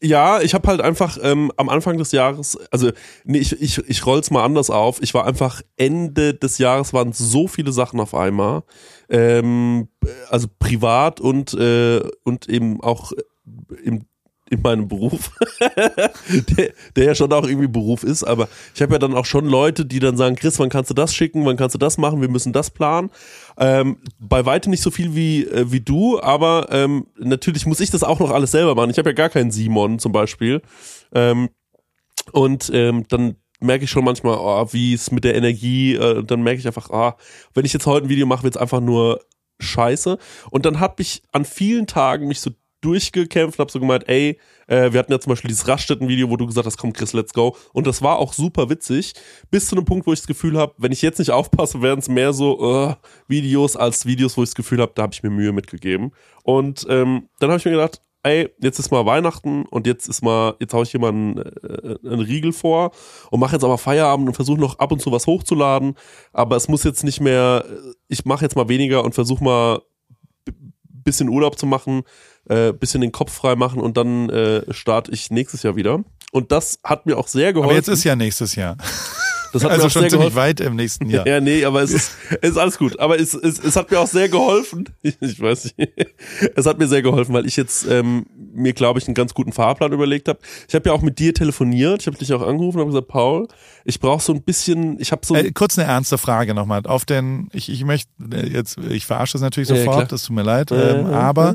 ja, ich habe halt einfach ähm, am Anfang des Jahres, also nee, ich, ich, ich roll's mal anders auf. Ich war einfach Ende des Jahres waren so viele Sachen auf einmal. Ähm, also privat und, äh, und eben auch im in meinem Beruf, (laughs) der, der ja schon auch irgendwie Beruf ist, aber ich habe ja dann auch schon Leute, die dann sagen, Chris, wann kannst du das schicken, wann kannst du das machen, wir müssen das planen. Ähm, bei weitem nicht so viel wie, äh, wie du, aber ähm, natürlich muss ich das auch noch alles selber machen. Ich habe ja gar keinen Simon zum Beispiel. Ähm, und ähm, dann merke ich schon manchmal, oh, wie es mit der Energie, äh, dann merke ich einfach, ah, wenn ich jetzt heute ein Video mache, wird's einfach nur scheiße. Und dann habe ich an vielen Tagen mich so durchgekämpft und habe so gemeint, ey, äh, wir hatten ja zum Beispiel dieses Raststätten-Video, wo du gesagt hast, komm Chris, let's go. Und das war auch super witzig, bis zu einem Punkt, wo ich das Gefühl habe, wenn ich jetzt nicht aufpasse, werden es mehr so äh, Videos als Videos, wo ich das Gefühl habe, da habe ich mir Mühe mitgegeben. Und ähm, dann habe ich mir gedacht, ey, jetzt ist mal Weihnachten und jetzt ist mal, jetzt hau ich einen, äh, einen Riegel vor und mache jetzt aber Feierabend und versuche noch ab und zu was hochzuladen. Aber es muss jetzt nicht mehr, ich mache jetzt mal weniger und versuche mal b- bisschen Urlaub zu machen, äh, bisschen den Kopf frei machen und dann äh, starte ich nächstes Jahr wieder. Und das hat mir auch sehr geholfen. Aber jetzt ist ja nächstes Jahr. das hat mir Also auch schon sehr ziemlich geholfen. weit im nächsten Jahr. (laughs) Ja, nee, aber es ist, es ist alles gut. Aber es, es, es hat mir auch sehr geholfen. (laughs) Ich weiß nicht. Es hat mir sehr geholfen, weil ich jetzt ähm, mir, glaube ich, einen ganz guten Fahrplan überlegt habe. Ich habe ja auch mit dir telefoniert. Ich habe dich auch angerufen und habe gesagt, Paul, ich brauche so ein bisschen, ich habe so Äh, kurz eine ernste Frage nochmal. Auf den, ich, ich möchte äh, jetzt, ich verarsche das natürlich Ja, sofort, klar. das tut mir leid. Ja, ähm, ja, aber ja.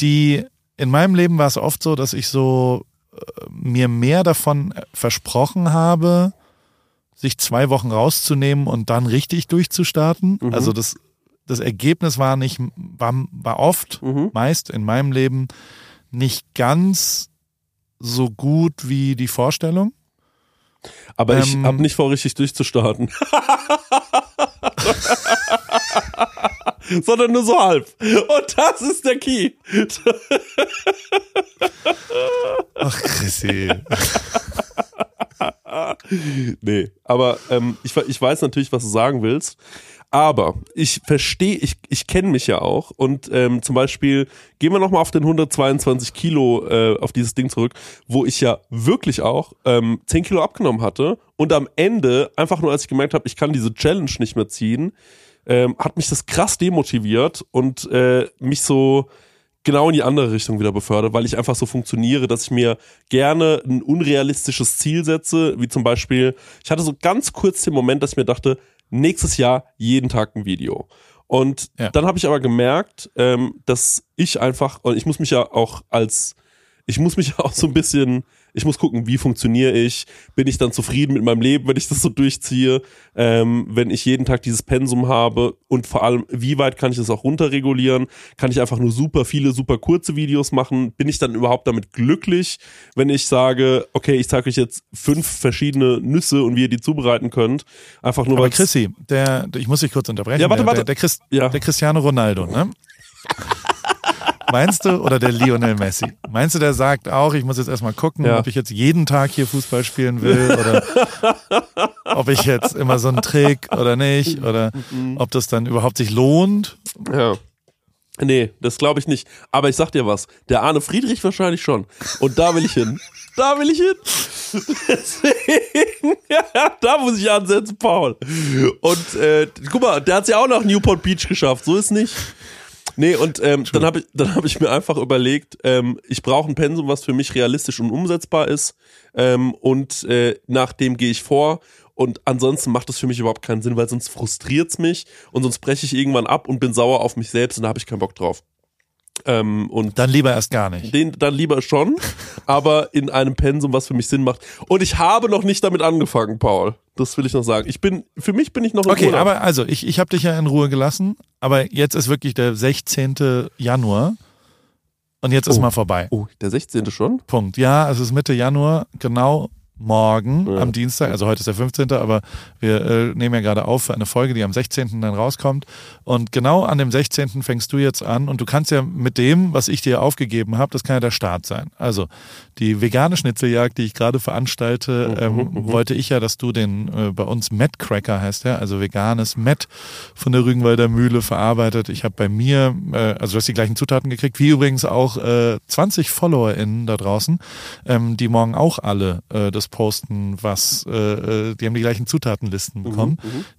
Die, in meinem Leben war es oft so, dass ich so äh, mir mehr davon äh, versprochen habe, sich zwei Wochen rauszunehmen und dann richtig durchzustarten. Mhm. Also das, das Ergebnis war nicht, war, war oft, Mhm. meist in meinem Leben nicht ganz so gut wie die Vorstellung. aber ich ähm, habe nicht vor, richtig durchzustarten. (laughs) (laughs) Sondern nur so halb. Und das ist der Key. Ach, Chrissy. (laughs) nee, aber ähm, ich, ich weiß natürlich, was du sagen willst. Aber ich verstehe, ich, ich kenne mich ja auch und ähm, zum Beispiel gehen wir nochmal auf den 122 Kilo, äh, auf dieses Ding zurück, wo ich ja wirklich auch ähm, 10 Kilo abgenommen hatte und am Ende, einfach nur als ich gemerkt habe, ich kann diese Challenge nicht mehr ziehen, ähm, hat mich das krass demotiviert und äh, mich so genau in die andere Richtung wieder befördert, weil ich einfach so funktioniere, dass ich mir gerne ein unrealistisches Ziel setze, wie zum Beispiel, ich hatte so ganz kurz den Moment, dass ich mir dachte, nächstes Jahr jeden Tag ein Video. Und Ja. dann habe ich aber gemerkt, ähm, dass ich einfach, und ich muss mich ja auch als, ich muss mich (laughs) auch so ein bisschen, ich muss gucken, wie funktioniere ich, bin ich dann zufrieden mit meinem Leben, wenn ich das so durchziehe, ähm, wenn ich jeden Tag dieses Pensum habe und vor allem, wie weit kann ich das auch runterregulieren, kann ich einfach nur super viele, super kurze Videos machen, bin ich dann überhaupt damit glücklich, wenn ich sage, okay, ich zeige euch jetzt fünf verschiedene Nüsse und wie ihr die zubereiten könnt, einfach nur weil Chrissy, der, ich muss dich kurz unterbrechen. Ja, warte, warte. Der, der, Christ, Ja. der Cristiano Ronaldo, ne? (laughs) Meinst du, oder der Lionel Messi? Meinst du, der sagt auch, ich muss jetzt erstmal gucken, Ja. ob ich jetzt jeden Tag hier Fußball spielen will oder ob ich jetzt immer so einen Trick oder nicht oder ob das dann überhaupt sich lohnt? Ja. Nee, das glaube ich nicht. Aber ich sag dir was, der Arne Friedrich wahrscheinlich schon. Und da will ich hin. Da will ich hin. (laughs) Deswegen, ja, da muss ich ansetzen, Paul. Und äh, guck mal, der hat's ja auch nach Newport Beach geschafft. So ist nicht. Nee, und ähm, dann habe ich, dann hab ich mir einfach überlegt, ähm, ich brauche ein Pensum, was für mich realistisch und umsetzbar ist. Ähm, und äh, nach dem gehe ich vor. Und ansonsten macht das für mich überhaupt keinen Sinn, weil sonst frustriert's mich und sonst breche ich irgendwann ab und bin sauer auf mich selbst und da habe ich keinen Bock drauf. Ähm, und Dann lieber erst gar nicht. den dann lieber schon, (laughs) aber in einem Pensum, was für mich Sinn macht. Und ich habe noch nicht damit angefangen, Paul. Das will ich noch sagen. Ich bin, für mich bin ich noch im Okay, Urlaub. aber also, ich, ich habe dich ja in Ruhe gelassen, aber jetzt ist wirklich der 16. Januar und jetzt ist Oh. mal vorbei. Oh, der 16. schon? Punkt. Ja, es ist Mitte Januar, genau morgen Ja. am Dienstag, also heute ist der 15., aber wir äh, nehmen ja gerade auf für eine Folge, die am 16. dann rauskommt. Und genau an dem 16. fängst du jetzt an und du kannst ja mit dem, was ich dir aufgegeben habe, das kann ja der Start sein. Also die vegane Schnitzeljagd, die ich gerade veranstalte, ähm, wollte ich ja, dass du den äh, bei uns Met Cracker heißt der, also veganes Met von der Rügenwalder Mühle verarbeitet. Ich habe bei mir, äh, also du hast die gleichen Zutaten gekriegt, wie übrigens auch äh, 20 FollowerInnen da draußen, ähm, die morgen auch alle äh, das posten, was, äh, äh, die haben die gleichen Zutatenlisten bekommen,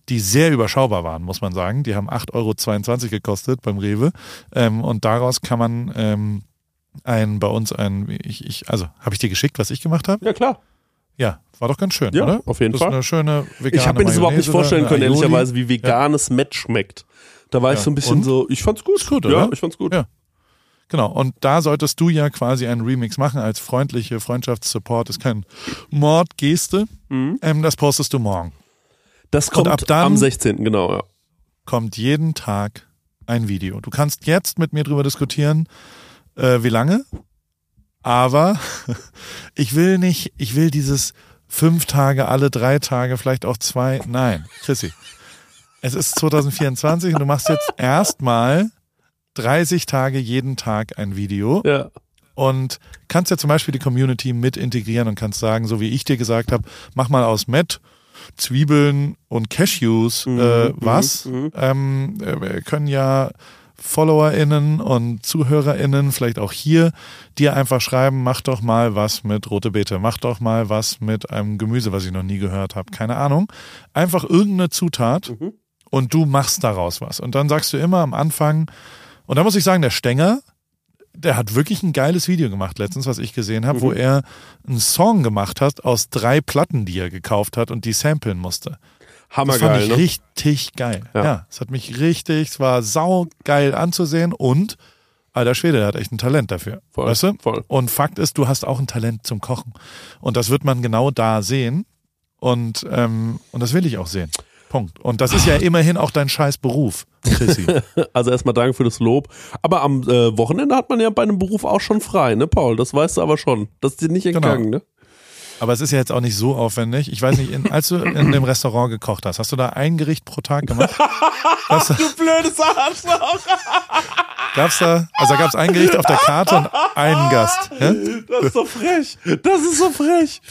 die sehr überschaubar waren, muss man sagen. Die haben 8,22 Euro gekostet beim Rewe. Ähm, und daraus kann man ähm, ein, bei uns ein, ich, ich, also habe ich dir geschickt, was ich gemacht habe? Ja, klar. Ja, war doch ganz schön, Ja, oder? auf jeden das Fall. Ist eine schöne vegane Ich habe mir das überhaupt nicht vorstellen können, ehrlicherweise, wie veganes Met schmeckt. Da war ich Ja. so ein bisschen Und? so, ich fand's gut. Ist gut, ja, oder? ich fand's gut. Ja. Genau, und da solltest du ja quasi einen Remix machen als freundliche Freundschaftssupport. Ist kein Mordgeste. Mhm. Ähm, das postest du morgen. Das kommt ab dann- am 16. genau, ja. Kommt jeden Tag ein Video. Du kannst jetzt mit mir drüber diskutieren, äh, wie lange. Aber (laughs) ich will nicht, ich will dieses fünf Tage, alle drei Tage, vielleicht auch zwei. Nein, Chrissy. Es ist 2024 und du machst jetzt erstmal 30 Tage jeden Tag ein Video. Ja. und kannst ja zum Beispiel die Community mit integrieren und kannst sagen, so wie ich dir gesagt habe, mach mal aus Met Zwiebeln und Cashews äh, was. mhm. Ähm, äh, können ja FollowerInnen und ZuhörerInnen vielleicht auch hier dir einfach schreiben, mach doch mal was mit rote Beete, mach doch mal was mit einem Gemüse, was ich noch nie gehört habe, keine Ahnung. Einfach irgendeine Zutat Mhm. und du machst daraus was. Und dann sagst du immer am Anfang, und da muss ich sagen, der Stenger, der hat wirklich ein geiles Video gemacht letztens, was ich gesehen habe, wo er einen Song gemacht hat aus drei Platten, die er gekauft hat und die samplen musste. Das fand Hammergeil, ich ne? richtig geil. Ja. Ja. es hat mich richtig, es war saugeil anzusehen und alter Schwede, der hat echt ein Talent dafür. Voll, weißt du? voll. Und Fakt ist, du hast auch ein Talent zum Kochen. Und das wird man genau da sehen. Und, ähm, und das will ich auch sehen. Punkt. Und das ist ja immerhin auch dein scheiß Beruf, Chrissy. (laughs) Also erstmal danke für das Lob. Aber am äh, Wochenende hat man ja bei einem Beruf auch schon frei, ne, Paul? Das weißt du aber schon. Das ist dir nicht Genau. entgangen, ne? Aber es ist ja jetzt auch nicht so aufwendig. Ich weiß nicht, in, als du in dem Restaurant gekocht hast, hast du da ein Gericht pro Tag gemacht? (laughs) Du blödes Arschloch! Gab's da, also da gab's ein Gericht auf der Karte und einen Gast. (laughs) Ja? Das ist so frech. Das ist so frech.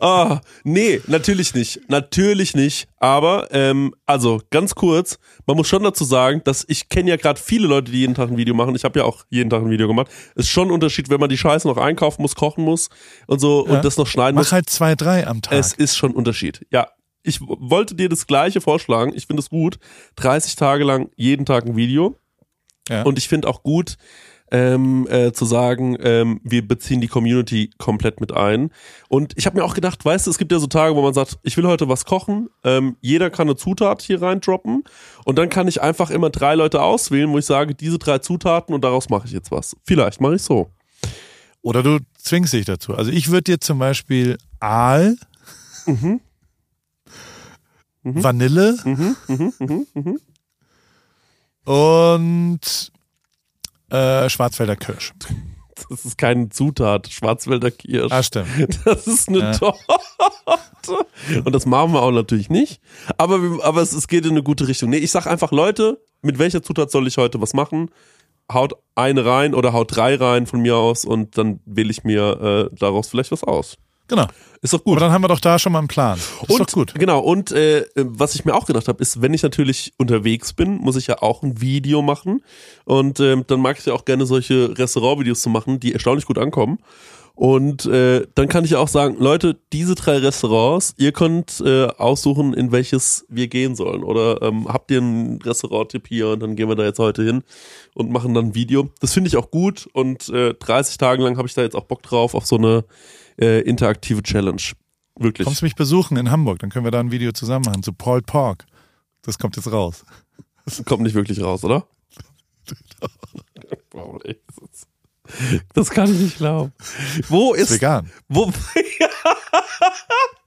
Ah, nee, natürlich nicht. Natürlich nicht. Aber, ähm, also ganz kurz, man muss schon dazu sagen, dass ich kenne ja gerade viele Leute, die jeden Tag ein Video machen. Ich habe ja auch jeden Tag ein Video gemacht. Ist schon ein Unterschied, wenn man die Scheiße noch einkaufen muss, kochen muss und so Ja. und das noch schneiden Mach muss. halt zwei, drei am Tag. Es ist schon ein Unterschied. Ja. Ich wollte dir das gleiche vorschlagen. Ich finde es gut. 30 Tage lang jeden Tag ein Video. Ja. Und ich finde auch gut, ähm, äh, zu sagen, ähm, wir beziehen die Community komplett mit ein. Und ich habe mir auch gedacht, weißt du, es gibt ja so Tage, wo man sagt, ich will heute was kochen. Ähm, jeder kann eine Zutat hier reindroppen. Und dann kann ich einfach immer drei Leute auswählen, wo ich sage, diese drei Zutaten und daraus mache ich jetzt was. Vielleicht mache ich so. Oder du zwingst dich dazu. Also ich würde dir zum Beispiel Aal, Mhm. Vanille Mhm, mhm, mhm, mhm. Und äh, Schwarzwälder Kirsch. Das ist keine Zutat. Schwarzwälder Kirsch. Ah, stimmt. Das ist eine Ja. Torte. Und das machen wir auch natürlich nicht. Aber, aber es, es geht in eine gute Richtung. Nee, ich sag einfach, Leute, mit welcher Zutat soll ich heute was machen? Haut eine rein oder haut drei rein von mir aus und dann wähle ich mir äh, daraus vielleicht was aus. Genau. Ist doch Aber gut. dann haben wir doch da schon mal einen Plan. Ist und doch gut. genau, und äh, was ich mir auch gedacht habe, ist, wenn ich natürlich unterwegs bin, muss ich ja auch ein Video machen. Und ähm, dann mag ich ja auch gerne solche Restaurantvideos zu machen, die erstaunlich gut ankommen. Und äh, dann kann ich auch sagen, Leute, diese drei Restaurants, ihr könnt äh, aussuchen, in welches wir gehen sollen. Oder ähm, habt ihr einen Restaurant-Tipp hier und dann gehen wir da jetzt heute hin und machen dann ein Video. Das finde ich auch gut und äh, 30 Tage lang habe ich da jetzt auch Bock drauf auf so eine äh, interaktive Challenge. Wirklich. Kommst du mich besuchen in Hamburg, dann können wir da ein Video zusammen machen zu Paul Pork. Das kommt jetzt raus. Das kommt nicht wirklich raus, oder? (laughs) Das kann ich nicht glauben. Wo Ist vegan. wo, (laughs)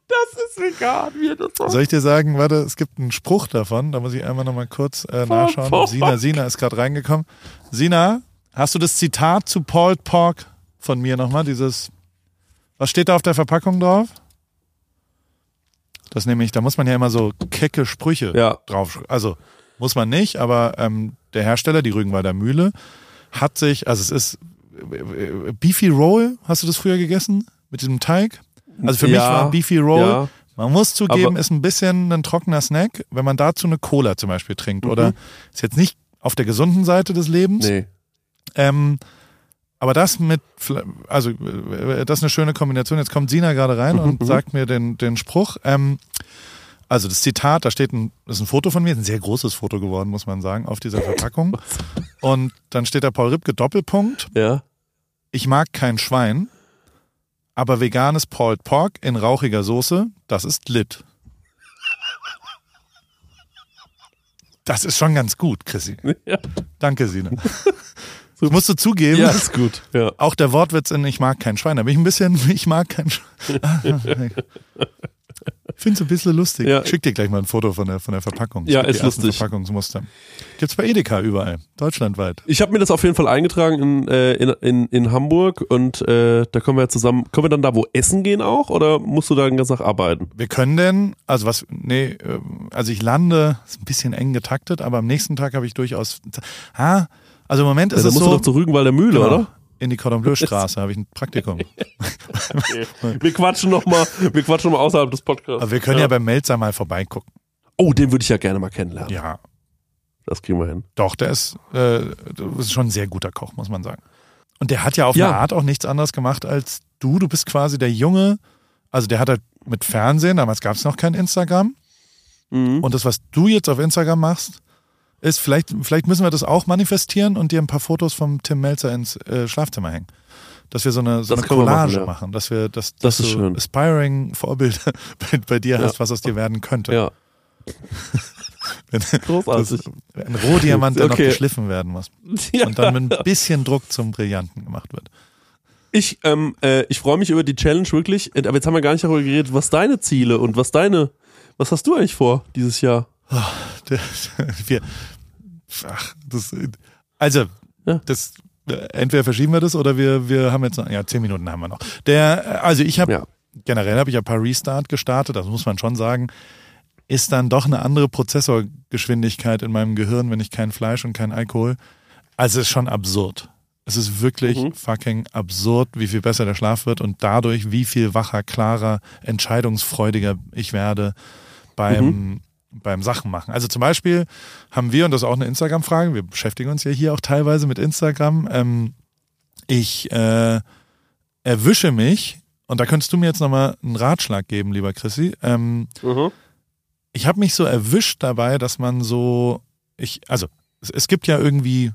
das ist vegan, wie das sagt. Soll ich dir sagen, warte, es gibt einen Spruch davon, da muss ich einmal nochmal kurz äh, nachschauen. Pork. Sina, Sina ist gerade reingekommen. Sina, hast du das Zitat zu Paul Pork von mir nochmal? Dieses, was steht da auf der Verpackung drauf? Das nämlich, da muss man ja immer so kecke Sprüche Ja. drauf. Also muss man nicht, aber ähm, der Hersteller, die Rügenwalder Mühle, hat sich, also es ist äh, Beefy Roll, hast du das früher gegessen? Mit diesem Teig? Also für mich Ja, war Beefy Roll, ja. man muss zugeben, Aber- ist ein bisschen ein trockener Snack, wenn man dazu eine Cola zum Beispiel trinkt. Oder ist jetzt nicht auf der gesunden Seite des Lebens. Nee. Ähm, aber das mit, also äh, das ist eine schöne Kombination. Jetzt kommt Sina gerade rein und sagt mir den, den Spruch. Ähm, also das Zitat, da steht ein, das ist ein Foto von mir, ein sehr großes Foto geworden, muss man sagen, auf dieser (laughs) Verpackung. Und dann steht da Paul Ripke Doppelpunkt. Ja. Ich mag kein Schwein, aber veganes Pulled Pork in rauchiger Soße, das ist lit. Das ist schon ganz gut, Chrissy. (laughs) Ja. Danke, Sina. (laughs) Das musst du zugeben. ja, ist gut. Ja. Auch der Wortwitz in Ich mag kein Schwein. Da bin ich ein bisschen, (laughs) ich mag kein Schwein. (laughs) Ich finde es ein bisschen lustig. Ja. Schick dir gleich mal ein Foto von der, von der Verpackung. Ja, ist lustig. Verpackungsmuster. Gibt's bei Edeka überall. Deutschlandweit. Ich habe mir das auf jeden Fall eingetragen in, äh, in, in, in Hamburg und äh, da können wir zusammen, können wir dann da wo essen gehen auch oder musst du da den ganzen Tag arbeiten? Wir können denn, also was, nee, ähm, also ich lande, ist ein bisschen eng getaktet, aber am nächsten Tag habe ich durchaus, ah, also im Moment Ja, ist dann es musst so, du doch zur Rügenwalder Mühle, genau, oder? in die Cordon Bleu Straße habe ich ein Praktikum. (laughs) Wir quatschen noch mal, wir quatschen noch mal außerhalb des Podcasts. Aber wir können ja, beim Melzer mal vorbeigucken. Oh, den würde ich ja gerne mal kennenlernen. Ja, Das kriegen wir hin. Doch, der ist, äh, ist schon ein sehr guter Koch, muss man sagen. Und der hat ja auf Ja. eine Art auch nichts anderes gemacht als du. Du bist quasi der Junge, also der hat halt mit Fernsehen, damals gab es noch kein Instagram. Mhm. Und das, was du jetzt auf Instagram machst, ist, vielleicht, vielleicht müssen wir das auch manifestieren und dir ein paar Fotos vom Tim Melzer ins äh, Schlafzimmer hängen. Dass wir so eine, so Das eine Collage machen, machen, ja. dass wir, dass, Das dass ist du aspiring Vorbilder (laughs) bei, bei dir Ja. hast, was aus dir werden könnte. Ja, (laughs) Wenn, großartig. das, ein Rohdiamant, der Okay. noch geschliffen werden muss. (laughs) Ja. Und dann mit ein bisschen Druck zum Brillanten gemacht wird. Ich, ähm, äh, ich freue mich über die Challenge wirklich, Äh, aber jetzt haben wir gar nicht darüber geredet, was deine Ziele und was deine, was hast du eigentlich vor dieses Jahr? Der- (laughs) Wir, ach, das, also, Ja. das, entweder verschieben wir das oder wir, wir haben jetzt noch, ja, zehn Minuten haben wir noch. Der, also ich habe, Ja. generell habe ich ja ein paar Restart gestartet, das muss man schon sagen, ist dann doch eine andere Prozessorgeschwindigkeit in meinem Gehirn, wenn ich kein Fleisch und kein Alkohol Also es ist schon absurd. Es ist wirklich Mhm. fucking absurd, wie viel besser der Schlaf wird und dadurch, wie viel wacher, klarer, entscheidungsfreudiger ich werde beim, Mhm. Beim Sachen machen. Also zum Beispiel haben wir, und das ist auch eine Instagram-Frage, wir beschäftigen uns ja hier auch teilweise mit Instagram, ähm, ich äh, erwische mich, und da könntest du mir jetzt nochmal einen Ratschlag geben, lieber Chrissy, ähm, Mhm. ich habe mich so erwischt dabei, dass man so, ich, also es, es gibt ja irgendwie,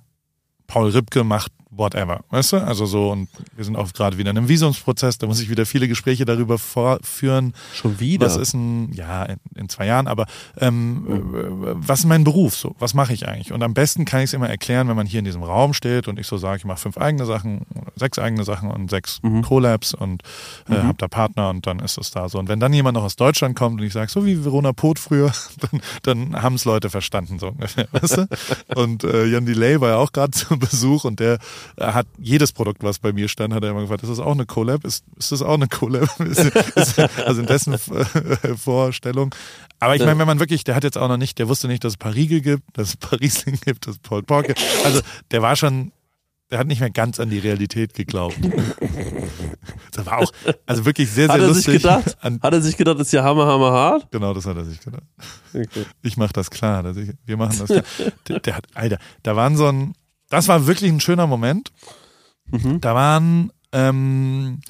Paul Ripke macht whatever, weißt du? Also so, und wir sind auch gerade wieder in einem Visumsprozess, da muss ich wieder viele Gespräche darüber vorführen, Schon wieder. was ist ein, ja, in, in zwei Jahren, aber ähm, äh, was ist mein Beruf so? Was mache ich eigentlich? Und am besten kann ich es immer erklären, wenn man hier in diesem Raum steht und ich so sage, ich mache fünf eigene Sachen, sechs eigene Sachen und sechs Mhm. Collabs und äh, hab da Partner und dann ist es da so. Und wenn dann jemand noch aus Deutschland kommt und ich sage, so wie Verona Poth früher, (laughs) dann, dann haben es Leute verstanden, so ungefähr, weißt du? (laughs) Und äh, Jan Delay war ja auch gerade zu Besuch und der hat jedes Produkt, was bei mir stand, hat er immer gefragt, ist das auch eine Collab? Ist, ist das auch eine Collab? (laughs) also in dessen äh, Vorstellung. Aber ich meine, wenn man wirklich, der hat jetzt auch noch nicht, der wusste nicht, dass es Parigel gibt, dass es Parisling (laughs) gibt, dass es Paul Pork gibt. Also der war schon, der hat nicht mehr ganz an die Realität geglaubt. (laughs) Das war auch, also wirklich sehr, sehr Hat er lustig. sich gedacht? Hat er sich gedacht, ist ja hammer, hammer hart? genau, das hat er sich gedacht. Okay. Ich mach das klar. ich- Wir machen das klar. Der, der hat, Alter, da waren so ein, das war wirklich ein schöner Moment. Mhm. Da waren ähm,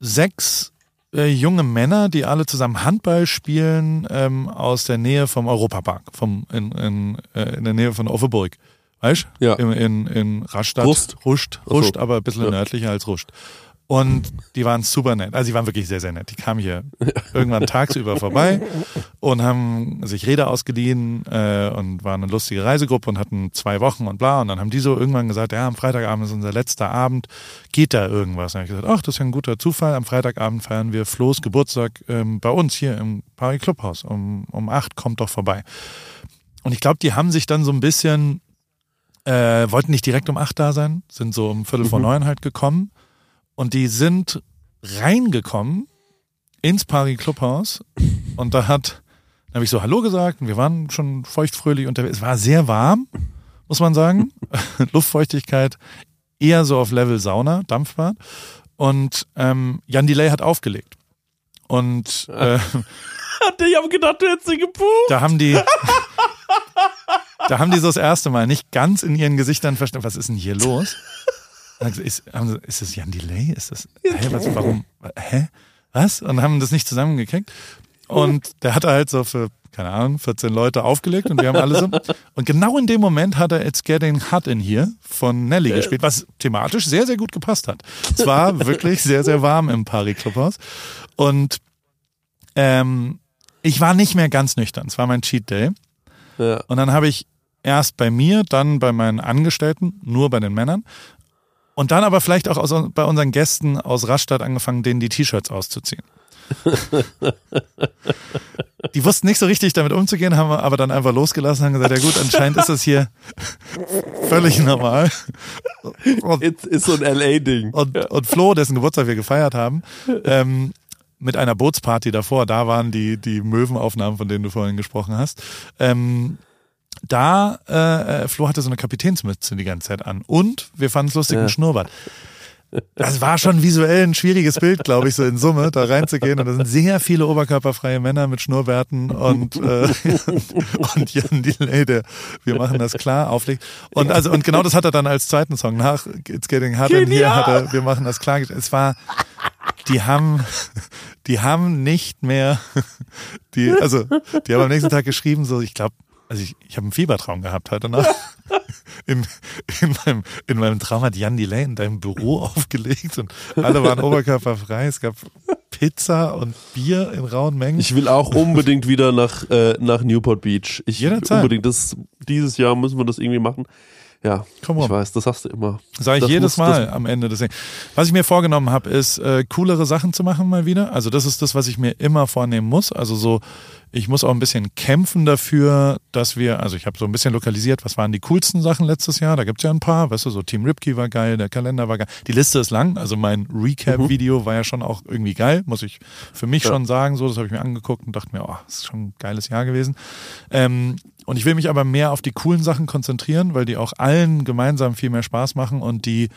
sechs äh, junge Männer, die alle zusammen Handball spielen ähm, aus der Nähe vom Europapark, vom in, in, äh, in der Nähe von Offenburg. Weißt Ja. In, in, in Rastatt. Rust. Ruscht, Ach so. Ruscht, aber ein bisschen Ja. nördlicher als Ruscht. Und die waren super nett. Also die waren wirklich sehr, sehr nett. Die kamen hier irgendwann (laughs) tagsüber vorbei und haben sich Räder ausgeliehen äh, und waren eine lustige Reisegruppe und hatten zwei Wochen und bla. Und dann haben die so irgendwann gesagt, ja, am Freitagabend ist unser letzter Abend, geht da irgendwas? Und dann habe ich gesagt, ach, das ist ja ein guter Zufall. Am Freitagabend feiern wir Flo's Geburtstag ähm, bei uns hier im Paris Clubhaus. Um, um acht kommt doch vorbei. Und ich glaube, die haben sich dann so ein bisschen, äh, wollten nicht direkt um acht da sein, sind so um Viertel vor Mhm. neun halt gekommen. Und die sind reingekommen ins Paris Clubhaus und da hat, habe ich so Hallo gesagt und wir waren schon feuchtfröhlich unterwegs. Es war sehr warm, muss man sagen. (laughs) Luftfeuchtigkeit eher so auf Level Sauna, Dampfbad. Und ähm, Jan Delay hat aufgelegt. Und äh, (laughs) Ich habe gedacht, du hättest sie gebucht. da haben die, da haben die so das erste Mal nicht ganz in ihren Gesichtern verstanden, was ist denn hier los? Sie, Ist, haben sie, ist das Jan Delay? Ist das, hä, was, warum, hä, was? Und haben das nicht zusammengekriegt. Und (laughs) der hat halt so für, keine Ahnung, 14 Leute aufgelegt und wir haben alle so. Und genau in dem Moment hat er It's Getting Hot in Here von Nelly gespielt, was thematisch sehr, sehr gut gepasst hat. Es war (laughs) wirklich sehr, sehr warm im Paris Clubhaus. Und ähm, ich war nicht mehr ganz nüchtern. Es war mein Cheat Day. Ja. Und dann habe ich erst bei mir, dann bei meinen Angestellten, nur bei den Männern. Und dann aber vielleicht auch aus, bei unseren Gästen aus Rastatt angefangen, denen die T-Shirts auszuziehen. (laughs) die wussten nicht so richtig damit umzugehen, haben wir aber dann einfach losgelassen, haben gesagt, ja gut, anscheinend ist das hier völlig normal. Und, It's, ist so ein LA-Ding. und, und Flo, dessen Geburtstag wir gefeiert haben, ähm, mit einer Bootsparty davor, da waren die, die Möwenaufnahmen, von denen du vorhin gesprochen hast. Ähm, da, äh, äh, Flo hatte so eine Kapitänsmütze die ganze Zeit an. Und wir fanden es lustig, Ja. ein Schnurrbart. Das war schon visuell ein schwieriges Bild, glaube ich, so in Summe, da reinzugehen. Und da sind sehr viele oberkörperfreie Männer mit Schnurrbärten und, äh, (laughs) und Jan Delay, der Wir machen das klar auflegt. Und also, und genau das hat er dann als zweiten Song nach It's Getting Hot in Here hat er Wir machen das klar. Es war, die haben, die haben nicht mehr, (laughs) die, also, die haben am nächsten Tag geschrieben, so, ich glaube, also ich, ich habe einen Fiebertraum gehabt heute Nacht. (laughs) In, in, meinem, in meinem Traum hat Jan Delay in deinem Büro (laughs) aufgelegt und alle waren oberkörperfrei. Es gab Pizza und Bier in rauen Mengen. Ich will auch unbedingt wieder nach, äh, nach Newport Beach. Ich Jederzeit. unbedingt. Das, dieses Jahr müssen wir das irgendwie machen. Ja, Komm ich weiß, das hast du immer. Sage ich Das jedes muss- Mal am Ende. Deswegen. Was ich mir vorgenommen habe, ist, äh, coolere Sachen zu machen mal wieder. Also das ist das, was ich mir immer vornehmen muss. Also so, ich muss auch ein bisschen kämpfen dafür, dass wir, also ich habe so ein bisschen lokalisiert, was waren die coolsten Sachen letztes Jahr. Da gibt's ja ein paar, weißt du, so Team Ripkey war geil, der Kalender war geil. Die Liste ist lang, also mein Recap-Video war ja schon auch irgendwie geil, muss ich für mich Ja. schon sagen. So, das habe ich mir angeguckt und dachte mir, oh, das ist schon ein geiles Jahr gewesen. Ähm, und ich will mich aber mehr auf die coolen Sachen konzentrieren, weil die auch allen gemeinsam viel mehr Spaß machen und die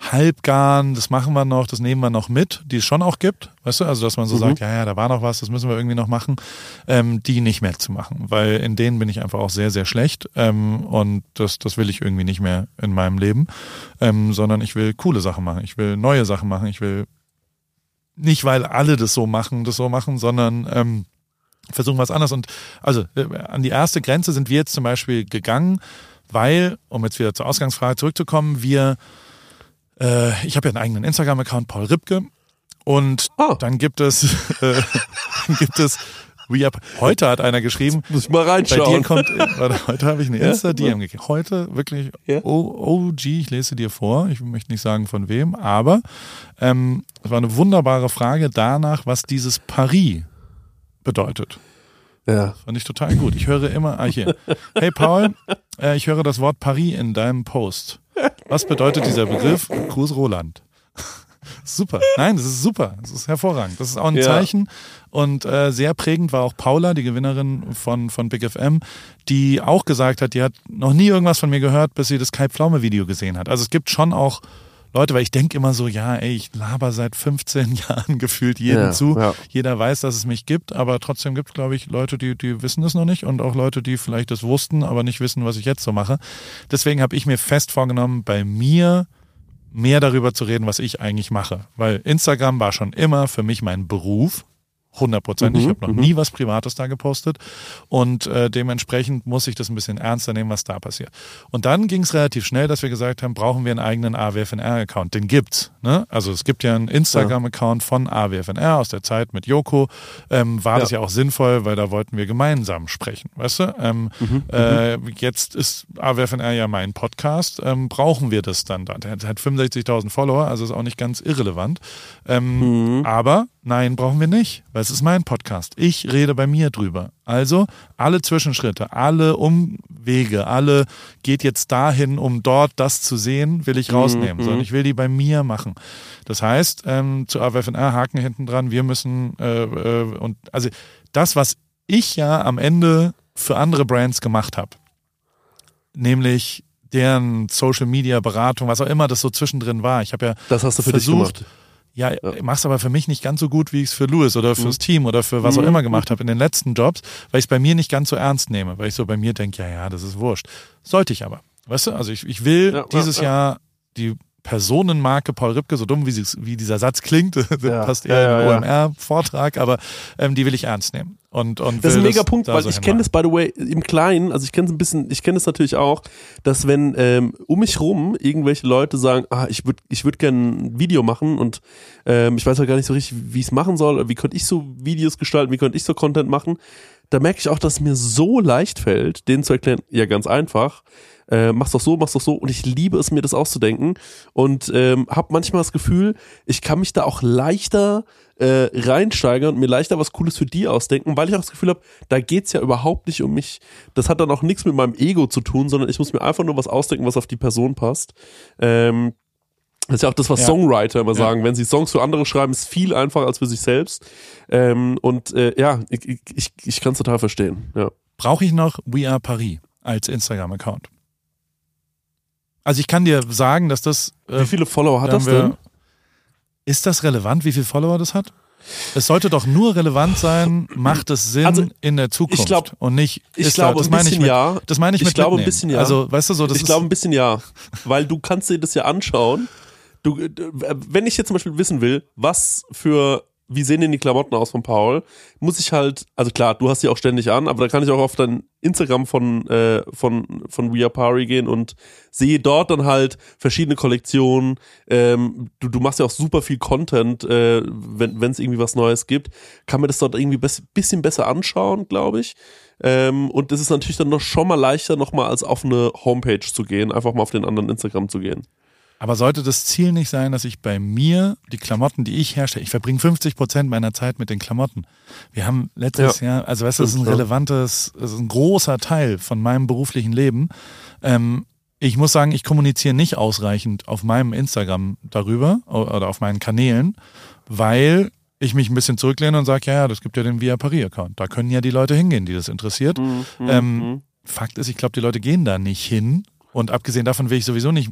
halbgarn, das machen wir noch, das nehmen wir noch mit, die es schon auch gibt, weißt du, also dass man so mhm. sagt, ja, ja, da war noch was, das müssen wir irgendwie noch machen, ähm, die nicht mehr zu machen, weil in denen bin ich einfach auch sehr, sehr schlecht ähm, und das, das will ich irgendwie nicht mehr in meinem Leben, ähm, sondern ich will coole Sachen machen, ich will neue Sachen machen, ich will nicht, weil alle das so machen, das so machen, sondern ähm, versuchen was anderes. Und also äh, an die erste Grenze sind wir jetzt zum Beispiel gegangen, weil, um jetzt wieder zur Ausgangsfrage zurückzukommen, wir äh, ich habe ja einen eigenen Instagram-Account, Paul Ripke. Und oh. dann gibt es, (laughs) äh, dann gibt es We Up. Heute hat einer geschrieben. Muss ich mal reinschauen. Bei dir kommt, warte, heute habe ich eine (laughs) Insta-DM gekriegt. Heute wirklich ja? OG, ich lese dir vor. Ich möchte nicht sagen von wem, aber ähm, es war eine wunderbare Frage danach, was dieses Paris bedeutet. Ja. Fand ich total gut. Ich höre immer, ah, hier. Hey Paul, äh, ich höre das Wort Paris in deinem Post. Was bedeutet dieser Begriff? Gruß Roland. (laughs) super. Nein, das ist super. Das ist hervorragend. Das ist auch ein ja. Zeichen. Und äh, sehr prägend war auch Paula, die Gewinnerin von, von Big FM, die auch gesagt hat, die hat noch nie irgendwas von mir gehört, bis sie das Kai Pflaume Video gesehen hat. Also es gibt schon auch Leute, weil ich denke immer so, ja, ey, ich laber seit 15 (laughs) Jahren gefühlt jedem ja, zu. Ja. Jeder weiß, dass es mich gibt, aber trotzdem gibt es, glaube ich, Leute, die, die wissen es noch nicht und auch Leute, die vielleicht es wussten, aber nicht wissen, was ich jetzt so mache. Deswegen habe ich mir fest vorgenommen, bei mir mehr darüber zu reden, was ich eigentlich mache. Weil Instagram war schon immer für mich mein Beruf. 100 Prozent. Mhm, ich habe noch mhm. nie was Privates da gepostet und äh, dementsprechend muss ich das ein bisschen ernster nehmen, was da passiert. Und dann ging es relativ schnell, dass wir gesagt haben, brauchen wir einen eigenen AWFNR-Account. Den gibt's. Ne? Also es gibt ja einen Instagram-Account von AWFNR aus der Zeit mit Joko. Ähm, war ja. das ja auch sinnvoll, weil da wollten wir gemeinsam sprechen. Weißt du? Ähm, mhm, äh, jetzt ist AWFNR ja mein Podcast. Ähm, brauchen wir das dann? Der hat 65.000 Follower, also ist auch nicht ganz irrelevant. Ähm, mhm. Aber Nein, brauchen wir nicht, weil es ist mein Podcast. Ich rede bei mir drüber. Also alle Zwischenschritte, alle Umwege, alle geht jetzt dahin, um dort das zu sehen, will ich rausnehmen, mhm. sondern ich will die bei mir machen. Das heißt, ähm, zu AWFNR Haken hinten dran, wir müssen äh, äh, und also das, was ich ja am Ende für andere Brands gemacht habe, nämlich deren Social Media Beratung, was auch immer das so zwischendrin war. Ich habe ja das hast du für versucht, dich gemacht ja, ja. mach's aber für mich nicht ganz so gut, wie ich es für Louis oder fürs mhm. Team oder für was auch mhm. immer gemacht habe in den letzten Jobs, weil ich es bei mir nicht ganz so ernst nehme, weil ich so bei mir denke, ja, ja, das ist wurscht. Sollte ich aber. Weißt du, also ich, ich will ja, dieses ja, Jahr die Personenmarke Paul Ripke, so dumm wie, sie, wie dieser Satz klingt, (laughs) ja, passt eher ja, im OMR-Vortrag, aber ähm, die will ich ernst nehmen. Und, und das ist ein mega Punkt, weil so ich kenne das, by the way, im Kleinen, also ich kenne es ein bisschen, ich kenne es natürlich auch, dass wenn ähm, um mich rum irgendwelche Leute sagen, ah, ich würde ich würd gerne ein Video machen und ähm, ich weiß auch gar nicht so richtig, wie ich es machen soll, wie könnte ich so Videos gestalten, wie könnte ich so Content machen, da merke ich auch, dass es mir so leicht fällt, denen zu erklären, ja ganz einfach, äh, mach's doch so, mach's doch so. Und ich liebe es, mir das auszudenken. Und ähm, habe manchmal das Gefühl, ich kann mich da auch leichter äh, reinsteigern und mir leichter was Cooles für die ausdenken, weil ich auch das Gefühl habe, da geht's ja überhaupt nicht um mich. Das hat dann auch nichts mit meinem Ego zu tun, sondern ich muss mir einfach nur was ausdenken, was auf die Person passt. Ähm, das ist ja auch das, was ja. Songwriter immer ja. sagen. Wenn sie Songs für andere schreiben, ist viel einfacher als für sich selbst. Ähm, und äh, ja, ich, ich, ich kann es total verstehen. Ja. Brauche ich noch We Are Paris als Instagram-Account? Also ich kann dir sagen, dass das. Äh, wie viele Follower hat das wir, denn? Ist das relevant, wie viele Follower das hat? Es sollte doch nur relevant sein, macht es Sinn also, in der Zukunft ich glaub, und nicht. Ich glaube, ein bisschen mit, ja. Das meine ich, ich mit glaube ein bisschen ja. Also, weißt du so, das Ich glaube ein bisschen ja, weil du kannst dir das ja anschauen. Du, äh, wenn ich jetzt zum Beispiel wissen will, was für wie sehen denn die Klamotten aus von Paul, muss ich halt, also klar, du hast die auch ständig an, aber da kann ich auch auf dein Instagram von, äh, von, von We Are Pari gehen und sehe dort dann halt verschiedene Kollektionen. Ähm, du, du machst ja auch super viel Content, äh, wenn es irgendwie was Neues gibt. Kann mir das dort irgendwie ein bisschen besser anschauen, glaube ich. Ähm, und es ist natürlich dann noch schon mal leichter, nochmal als auf eine Homepage zu gehen, einfach mal auf den anderen Instagram zu gehen. Aber sollte das Ziel nicht sein, dass ich bei mir die Klamotten, die ich herstelle, ich verbringe 50 Prozent meiner Zeit mit den Klamotten. Wir haben letztes ja. Jahr, also weißt du, das ist ein relevantes, das ist ein großer Teil von meinem beruflichen Leben. Ähm, ich muss sagen, ich kommuniziere nicht ausreichend auf meinem Instagram darüber oder auf meinen Kanälen, weil ich mich ein bisschen zurücklehne und sage, ja, ja, das gibt ja den Via Paris Account. Da können ja die Leute hingehen, die das interessiert. Mhm, ähm, mhm Fakt ist, ich glaube, die Leute gehen da nicht hin. Und abgesehen davon will ich sowieso nicht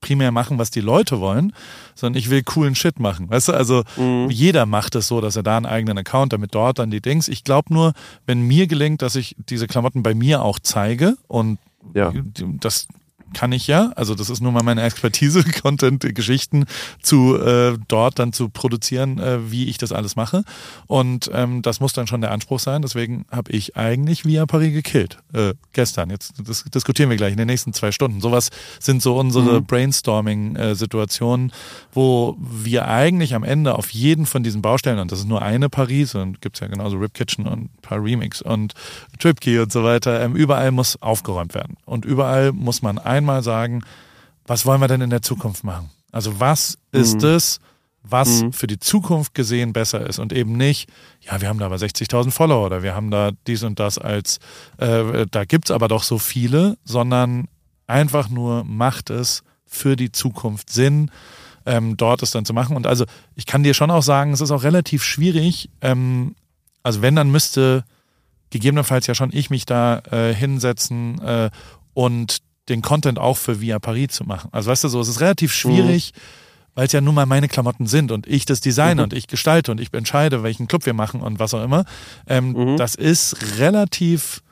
primär machen, was die Leute wollen, sondern ich will coolen Shit machen. Weißt du, also mhm. jeder macht es so, dass er da einen eigenen Account, damit dort dann die Dings. Ich glaube nur, wenn mir gelingt, dass ich diese Klamotten bei mir auch zeige und ja. das kann ich ja. Also das ist nur mal meine Expertise, (laughs) Content-Geschichten zu äh, dort dann zu produzieren, äh, wie ich das alles mache. Und ähm, das muss dann schon der Anspruch sein. Deswegen habe ich eigentlich Via Paris gekillt. Äh, gestern. Jetzt das diskutieren wir gleich in den nächsten zwei Stunden. Sowas sind so unsere mhm. Brainstorming-Situationen, wo wir eigentlich am Ende auf jeden von diesen Baustellen, und das ist nur eine Paris, und gibt's ja genauso Rip Kitchen und ein paar Remix und Tripkey und so weiter, ähm, überall muss aufgeräumt werden. Und überall muss man ein einmal sagen, was wollen wir denn in der Zukunft machen? Also was ist mhm. es, was mhm. für die Zukunft gesehen besser ist und eben nicht, ja, wir haben da aber 60.000 Follower oder wir haben da dies und das als, äh, da gibt's aber doch so viele, sondern einfach nur macht es für die Zukunft Sinn, ähm, dort es dann zu machen. Und also ich kann dir schon auch sagen, es ist auch relativ schwierig, ähm, also wenn, dann müsste gegebenenfalls ja schon ich mich da äh, hinsetzen äh, und den Content auch für Via Paris zu machen. Also weißt du so, es ist relativ schwierig, mhm. weil es ja nun mal meine Klamotten sind und ich das designe mhm. und ich gestalte und ich entscheide, welchen Club wir machen und was auch immer. Ähm, mhm. Das ist relativ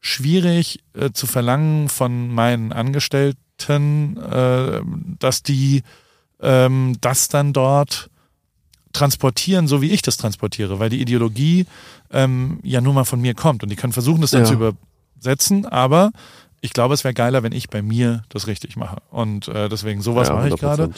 schwierig äh, zu verlangen von meinen Angestellten, äh, dass die ähm, das dann dort transportieren, so wie ich das transportiere, weil die Ideologie ähm, ja nun mal von mir kommt und die können versuchen, das dann ja. zu übersetzen, aber ich glaube, es wäre geiler, wenn ich bei mir das richtig mache. Und äh, deswegen sowas ja, mache ich gerade.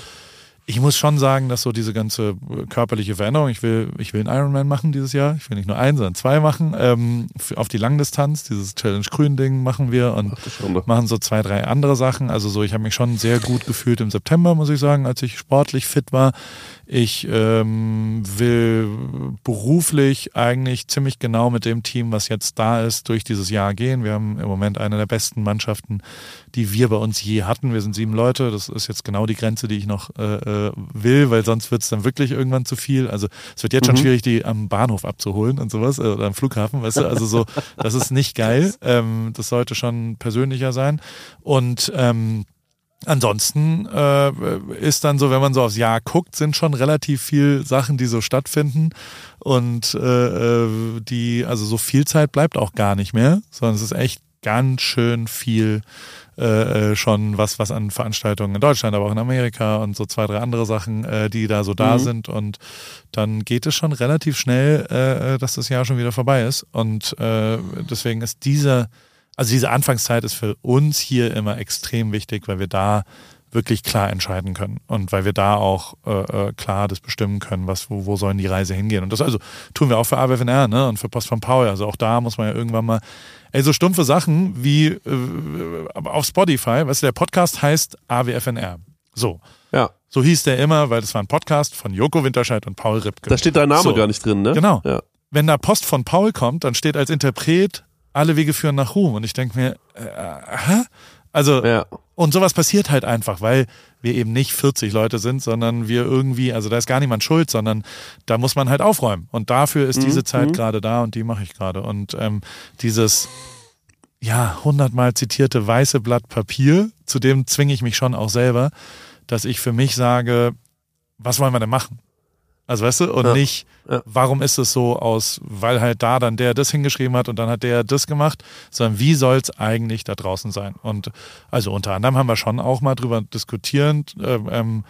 Ich muss schon sagen, dass so diese ganze äh, körperliche Veränderung, ich will, ich will einen Ironman machen dieses Jahr. Ich will nicht nur einen, sondern zwei machen. Ähm, auf die Langdistanz, dieses Challenge Grün Ding machen wir und Ach, machen so zwei, drei andere Sachen. Also so, ich habe mich schon sehr gut gefühlt im September, muss ich sagen, als ich sportlich fit war. Ich ähm, will beruflich eigentlich ziemlich genau mit dem Team, was jetzt da ist, durch dieses Jahr gehen. Wir haben im Moment eine der besten Mannschaften, die wir bei uns je hatten. Wir sind sieben Leute. Das ist jetzt genau die Grenze, die ich noch äh, äh will, weil sonst wird es dann wirklich irgendwann zu viel. Also es wird jetzt schon mhm. schwierig, die am Bahnhof abzuholen und sowas äh, oder am Flughafen, weißt du. Also so, das ist nicht geil. (laughs) Ähm, das sollte schon persönlicher sein. Und ähm, Ansonsten äh, ist dann so, wenn man so aufs Jahr guckt, sind schon relativ viel Sachen, die so stattfinden. Und äh, äh, die, also so viel Zeit bleibt auch gar nicht mehr, sondern es ist echt ganz schön viel äh, äh, schon was, was an Veranstaltungen in Deutschland, aber auch in Amerika und so zwei, drei andere Sachen, äh, die da so da mhm. sind. Und dann geht es schon relativ schnell, äh, dass das Jahr schon wieder vorbei ist. Und äh, deswegen ist dieser also diese Anfangszeit ist für uns hier immer extrem wichtig, weil wir da wirklich klar entscheiden können und weil wir da auch äh, äh, klar das bestimmen können, was wo, wo sollen die Reise hingehen. Und das also tun wir auch für AWFNR ne und für Post von Paul. Also auch da muss man ja irgendwann mal ey so stumpfe Sachen wie äh, auf Spotify weißt du der Podcast heißt AWFNR so. Ja. So hieß der immer weil das war ein Podcast von Joko Winterscheid und Paul Ripke. Da steht dein Name so. gar nicht drin ne? Genau. Ja. wenn da Post von Paul kommt dann steht als Interpret alle Wege führen nach Ruhm. Und ich denke mir, äh, hä? Also, ja. und sowas passiert halt einfach, weil wir eben nicht 40 Leute sind, sondern wir irgendwie, also da ist gar niemand schuld, sondern da muss man halt aufräumen. Und dafür ist mhm. diese Zeit mhm. gerade da und die mache ich gerade. Und ähm, dieses, ja, hundertmal zitierte weiße Blatt Papier, zu dem zwinge ich mich schon auch selber, dass ich für mich sage, was wollen wir denn machen? Also weißt du, und ja. nicht, warum ist es so aus, weil halt da dann der das hingeschrieben hat und dann hat der das gemacht, sondern wie soll es eigentlich da draußen sein? Und also unter anderem haben wir schon auch mal drüber diskutiert, äh, ähm,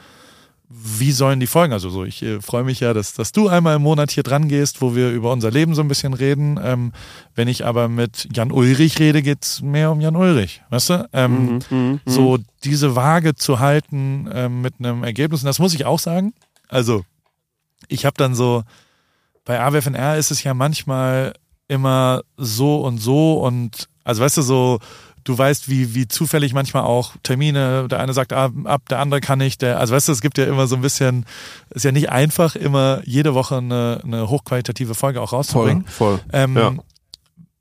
wie sollen die Folgen? Also so, ich äh, freue mich ja, dass, dass du einmal im Monat hier dran gehst, wo wir über unser Leben so ein bisschen reden. Ähm, wenn ich aber mit Jan Ulrich rede, geht's mehr um Jan Ulrich. Weißt du? Ähm, mhm, mhm so diese Waage zu halten ähm, mit einem Ergebnis, und das muss ich auch sagen. Also ich habe dann so, bei AWFNR ist es ja manchmal immer so und so und, also weißt du, so, du weißt, wie, wie zufällig manchmal auch Termine, der eine sagt ab, ab, der andere kann nicht, der, also weißt du, es gibt ja immer so ein bisschen, ist ja nicht einfach, immer jede Woche eine, eine hochqualitative Folge auch rauszubringen. Voll, voll. Ähm, ja.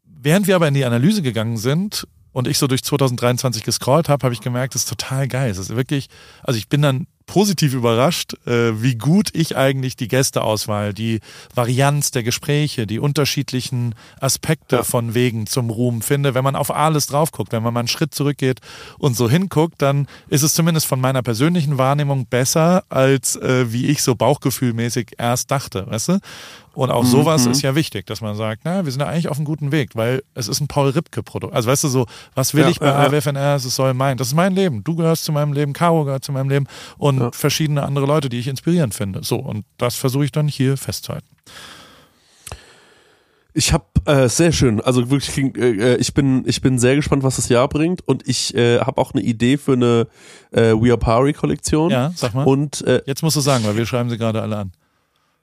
Während wir aber in die Analyse gegangen sind und ich so durch 2023 gescrollt habe, habe ich gemerkt, das ist total geil. Es ist wirklich, also ich bin dann positiv überrascht, äh, wie gut ich eigentlich die Gästeauswahl, die Varianz der Gespräche, die unterschiedlichen Aspekte ja. von Wegen zum Ruhm finde. Wenn man auf alles drauf guckt, wenn man mal einen Schritt zurückgeht und so hinguckt, dann ist es zumindest von meiner persönlichen Wahrnehmung besser, als äh, wie ich so bauchgefühlmäßig erst dachte, weißt du? Und auch sowas mhm. ist ja wichtig, dass man sagt, na, wir sind ja eigentlich auf einem guten Weg, weil es ist ein Paul Ripke-Produkt. Also weißt du so, was will ja, ich bei ja, AWFNR? Es soll mein, das ist mein Leben. Du gehörst zu meinem Leben, Caro gehört zu meinem Leben und ja. verschiedene andere Leute, die ich inspirierend finde. So, und das versuche ich dann hier festzuhalten. Ich habe äh, sehr schön, also wirklich, äh, ich bin ich bin sehr gespannt, was das Jahr bringt und ich äh, habe auch eine Idee für eine äh, We Are Party Kollektion. Ja, sag mal. Und äh, jetzt musst du sagen, weil wir schreiben sie gerade alle an.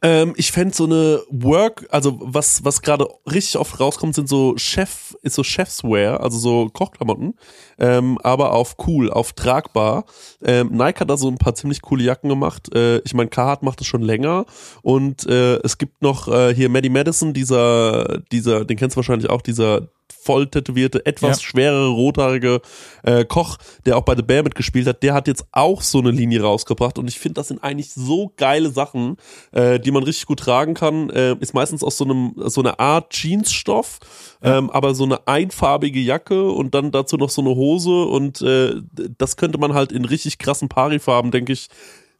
Ähm, ich fände so eine Work, also was, was gerade richtig oft rauskommt, sind so Chef, ist so Chefswear, also so Kochklamotten, ähm, aber auf cool, auf tragbar. Ähm, Nike hat da so ein paar ziemlich coole Jacken gemacht. Äh, ich meine, Carhartt macht das schon länger und äh, es gibt noch äh, hier Maddie Madison, dieser, dieser, den kennst du wahrscheinlich auch, dieser voll tätowierte, etwas ja. schwerere, rothaarige äh, Koch, der auch bei The Bear mitgespielt hat, der hat jetzt auch so eine Linie rausgebracht und ich finde, das sind eigentlich so geile Sachen, äh, die man richtig gut tragen kann. Äh, ist meistens aus so einem so einer Art Jeansstoff, ja. ähm, aber so eine einfarbige Jacke und dann dazu noch so eine Hose und äh, das könnte man halt in richtig krassen Parifarben, denke ich,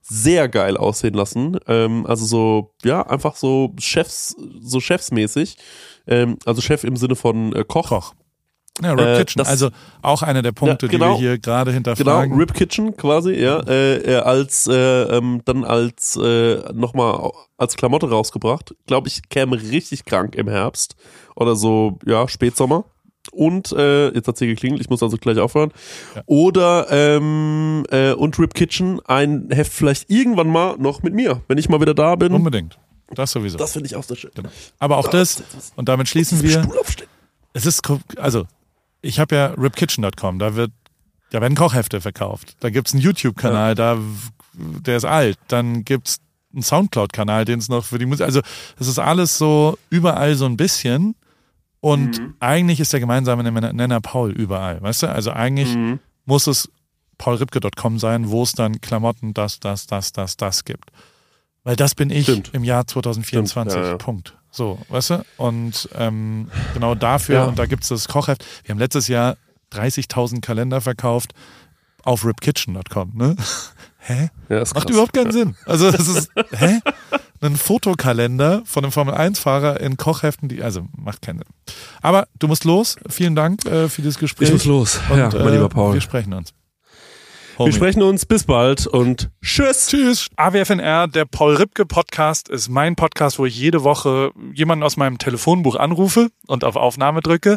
sehr geil aussehen lassen. Ähm, also so, ja, einfach so Chefs, so Chefsmäßig. Ähm, also Chef im Sinne von äh, Koch. Koch. Ja, Rip äh, Kitchen, also auch einer der Punkte, ja, genau, die wir hier gerade hinterfragen. Genau, Rip Kitchen quasi, ja, äh, als äh, ähm, dann als äh, nochmal als Klamotte rausgebracht. Glaube ich, käme richtig krank im Herbst oder so, ja, Spätsommer. Und äh, jetzt hat sie geklingelt, ich muss also gleich aufhören. Ja. Oder ähm, äh, und Rip Kitchen ein Heft vielleicht irgendwann mal noch mit mir, wenn ich mal wieder da bin. Unbedingt. Das sowieso. Das finde ich auch sehr schön. Genau. Aber auch das, und damit schließen wir. Es ist, also, ich habe ja ripkitchen.com, da wird, da werden Kochhefte verkauft. Da gibt's einen YouTube-Kanal, ja. da, der ist alt. Dann gibt's einen Soundcloud-Kanal, den es noch für die Musik, also, es ist alles so überall so ein bisschen. Und mhm. eigentlich ist der gemeinsame Nenner Paul überall, weißt du? Also eigentlich mhm. muss es paulripke.com sein, wo es dann Klamotten das, das, das, das, das gibt. Weil das bin ich Stimmt. im Jahr 2024. Ja, ja. Punkt. So, weißt du? Und ähm, genau dafür, ja. und da gibt es das Kochheft. Wir haben letztes Jahr 30.000 Kalender verkauft auf ripkitchen.com, ne? Hä? Ja, Macht krass. überhaupt keinen Sinn. Also das ist, (laughs) hä? Ein Fotokalender von einem Formel-1-Fahrer in Kochheften, die, also macht keinen Sinn. Aber du musst los. Vielen Dank äh, für dieses Gespräch. Ich muss los. Und, ja, mein lieber Paul. Wir sprechen uns. Homie. Wir sprechen uns. Bis bald und tschüss. Tschüss. AWFNR, der Paul Ripke Podcast, ist mein Podcast, wo ich jede Woche jemanden aus meinem Telefonbuch anrufe und auf Aufnahme drücke.